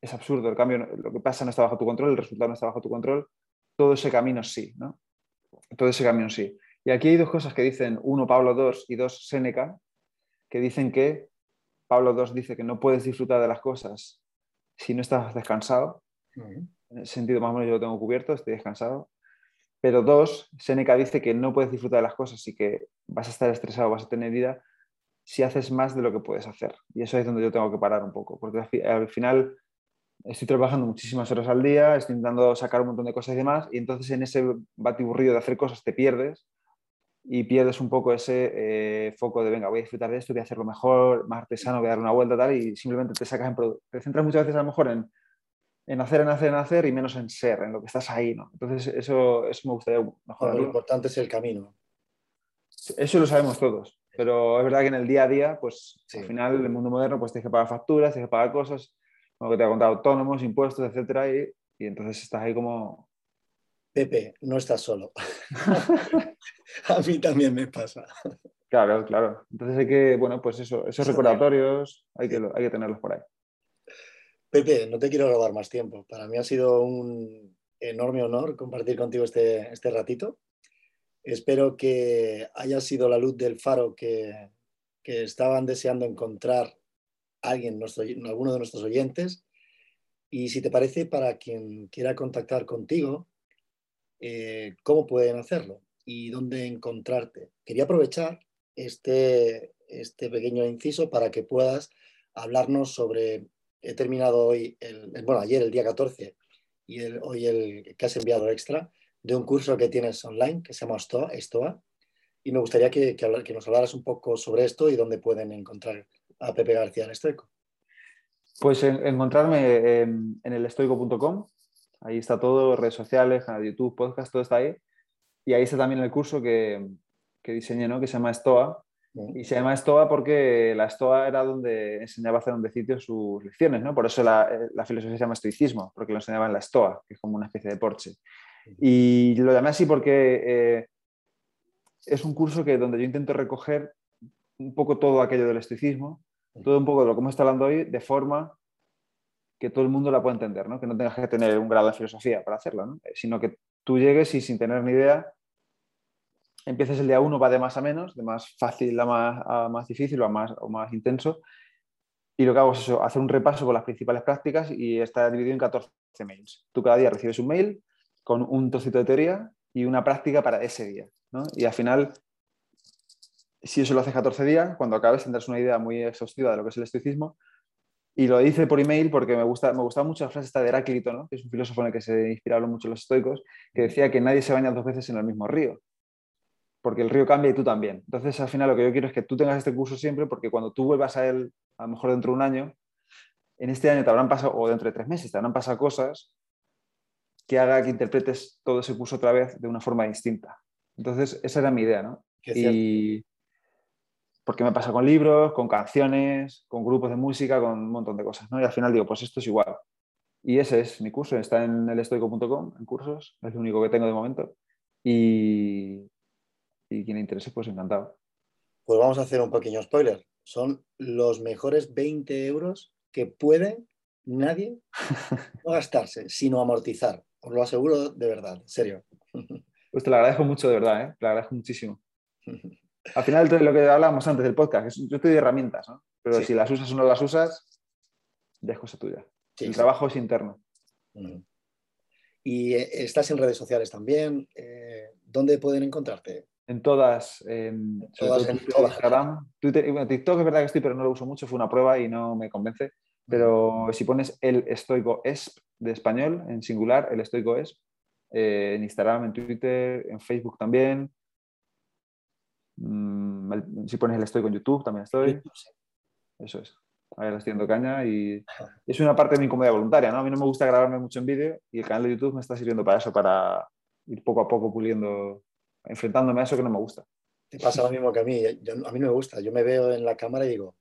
es absurdo. El cambio, lo que pasa no está bajo tu control, el resultado no está bajo tu control. Todo ese camino sí, ¿no? Todo ese camino sí. Y aquí hay dos cosas que dicen, uno Pablo II y dos Séneca, que dicen que Pablo II dice que no puedes disfrutar de las cosas si no estás descansado. En ese sentido, más o menos yo lo tengo cubierto, estoy descansado. Pero dos, Séneca dice que no puedes disfrutar de las cosas y que vas a estar estresado, vas a tener vida si haces más de lo que puedes hacer. Y eso es donde yo tengo que parar un poco, porque al final estoy trabajando muchísimas horas al día, estoy intentando sacar un montón de cosas y demás, y entonces en ese batiburrillo de hacer cosas te pierdes y pierdes un poco ese eh, foco de, venga, voy a disfrutar de esto, voy a hacerlo mejor, más artesano, voy a dar una vuelta tal, y simplemente te sacas en te centras muchas veces a lo mejor en, en hacer, en hacer, en hacer y menos en ser, en lo que estás ahí, ¿no? Entonces eso, eso me gustaría mejorar. lo importante es el camino. Eso lo sabemos todos, pero es verdad que en el día a día, pues al final, en el mundo moderno, pues tienes que pagar facturas, tienes que pagar cosas, como que te ha contado autónomos, impuestos, etcétera, y, y entonces estás ahí como... Pepe, no estás solo. a mí también me pasa. Claro, claro. Entonces hay que, bueno, pues eso, esos recordatorios hay que, hay que tenerlos por ahí. Pepe, no te quiero robar más tiempo. Para mí ha sido un enorme honor compartir contigo este, este ratito. Espero que haya sido la luz del faro que, que estaban deseando encontrar alguien, nuestro, alguno de nuestros oyentes. Y si te parece, para quien quiera contactar contigo, eh, ¿cómo pueden hacerlo? ¿Y dónde encontrarte? Quería aprovechar este, este pequeño inciso para que puedas hablarnos sobre, he terminado hoy, el, bueno, ayer el día 14 y hoy el que has enviado extra, de un curso que tienes online que se llama Stoa, y me gustaría que, que, nos hablaras un poco sobre esto y dónde pueden encontrar a Pepe García en Estoico? Pues encontrarme en, el estoico.com, ahí está todo, redes sociales, YouTube, podcast, todo está ahí. Y ahí está también el curso que, que diseñé, ¿no? que se llama Stoa. Y se llama Stoa porque la Stoa era donde enseñaba a hacer un sitio sus lecciones, ¿no? Por eso la, la, filosofía se llama estoicismo, porque lo enseñaba en la Stoa, que es como una especie de porche. Y lo llamé así porque eh, es un curso que donde yo intento recoger un poco todo aquello del estoicismo, todo un poco de lo que hemos estado hablando hoy, de forma que todo el mundo la pueda entender, ¿no? que no tengas que tener un grado de filosofía para hacerlo, eh, sino que tú llegues y sin tener ni idea, empieces el día uno, va de más a menos, de más fácil a más, difícil o a más, intenso, y lo que hago es hacer un repaso por las principales prácticas y está dividido en 14 mails. Tú cada día recibes un mail con un trocito de teoría y una práctica para ese día. ¿no? Y al final si eso lo haces 14 días, cuando acabes tendrás una idea muy exhaustiva de lo que es el estoicismo. Y lo hice por email porque me, gusta, me gustaba mucho la frase de Heráclito, ¿no? que es un filósofo en el que se inspiraron mucho los estoicos, que decía que nadie se baña dos veces en el mismo río, porque el río cambia y tú también. Entonces, al final, lo que yo quiero es que tú tengas este curso siempre, porque cuando tú vuelvas a él, a lo mejor dentro de un año, en este año te habrán pasado, o dentro de tres meses, te habrán pasado cosas que haga que interpretes todo ese curso otra vez de una forma distinta. Entonces, esa era mi idea, ¿no? Y, porque me pasa con libros, con canciones, con grupos de música, con un montón de cosas, ¿no? Y al final digo, pues esto es igual. Y ese es mi curso, está en elestoico.com, en cursos, es lo único que tengo de momento. Y, interese, pues encantado. Pues vamos a hacer un pequeño spoiler. Son los mejores 20 euros que puede nadie no gastarse, sino amortizar. Os lo aseguro de verdad, en serio. Pues te lo agradezco mucho, de verdad, ¿eh? te lo agradezco muchísimo. Al final, lo que hablábamos antes del podcast, yo te doy herramientas, ¿no? Pero si las usas o no las usas, ya es cosa tuya. el trabajo es interno. Y eh, estás en redes sociales también. Eh, ¿Dónde pueden encontrarte? En todas, en, todas, en todas. Instagram, Twitter, bueno, TikTok es verdad que estoy, pero no lo uso mucho, fue una prueba y no me convence. Pero si pones el estoico es de español, en singular, el estoico es, eh, en Instagram, en Twitter, en Facebook también, Mm, si pones el estoy con YouTube, también estoy. Eso es. Ahí le estoy dando caña y es una parte de mi comedia voluntaria, ¿no? A mí no me gusta grabarme mucho en vídeo y el canal de YouTube me está sirviendo para eso, para ir poco a poco puliendo, enfrentándome a eso que no me gusta. Te pasa lo mismo que a mí. a mí no me gusta. Yo me veo en la cámara y digo,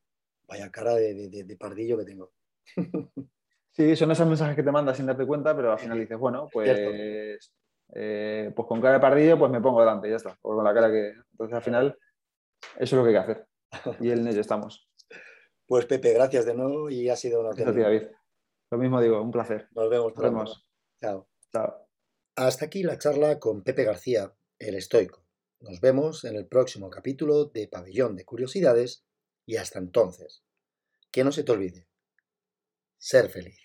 vaya cara de, de, pardillo que tengo. Sí, son esos mensajes que te mandas sin darte cuenta, pero al final dices, bueno, pues eh, pues con cara de pardillo, pues me pongo delante y ya está. O con la cara que. Entonces al final, eso es lo que hay que hacer. Y en ello estamos. Pues Pepe, gracias de nuevo y ha sido una Gracias David. Lo mismo digo, un placer. Nos vemos. Nos vemos. Chao. Chao. Hasta aquí la charla con Pepe García, el estoico. Nos vemos en el próximo capítulo de Pabellón de Curiosidades y hasta entonces, que no se te olvide, ser feliz.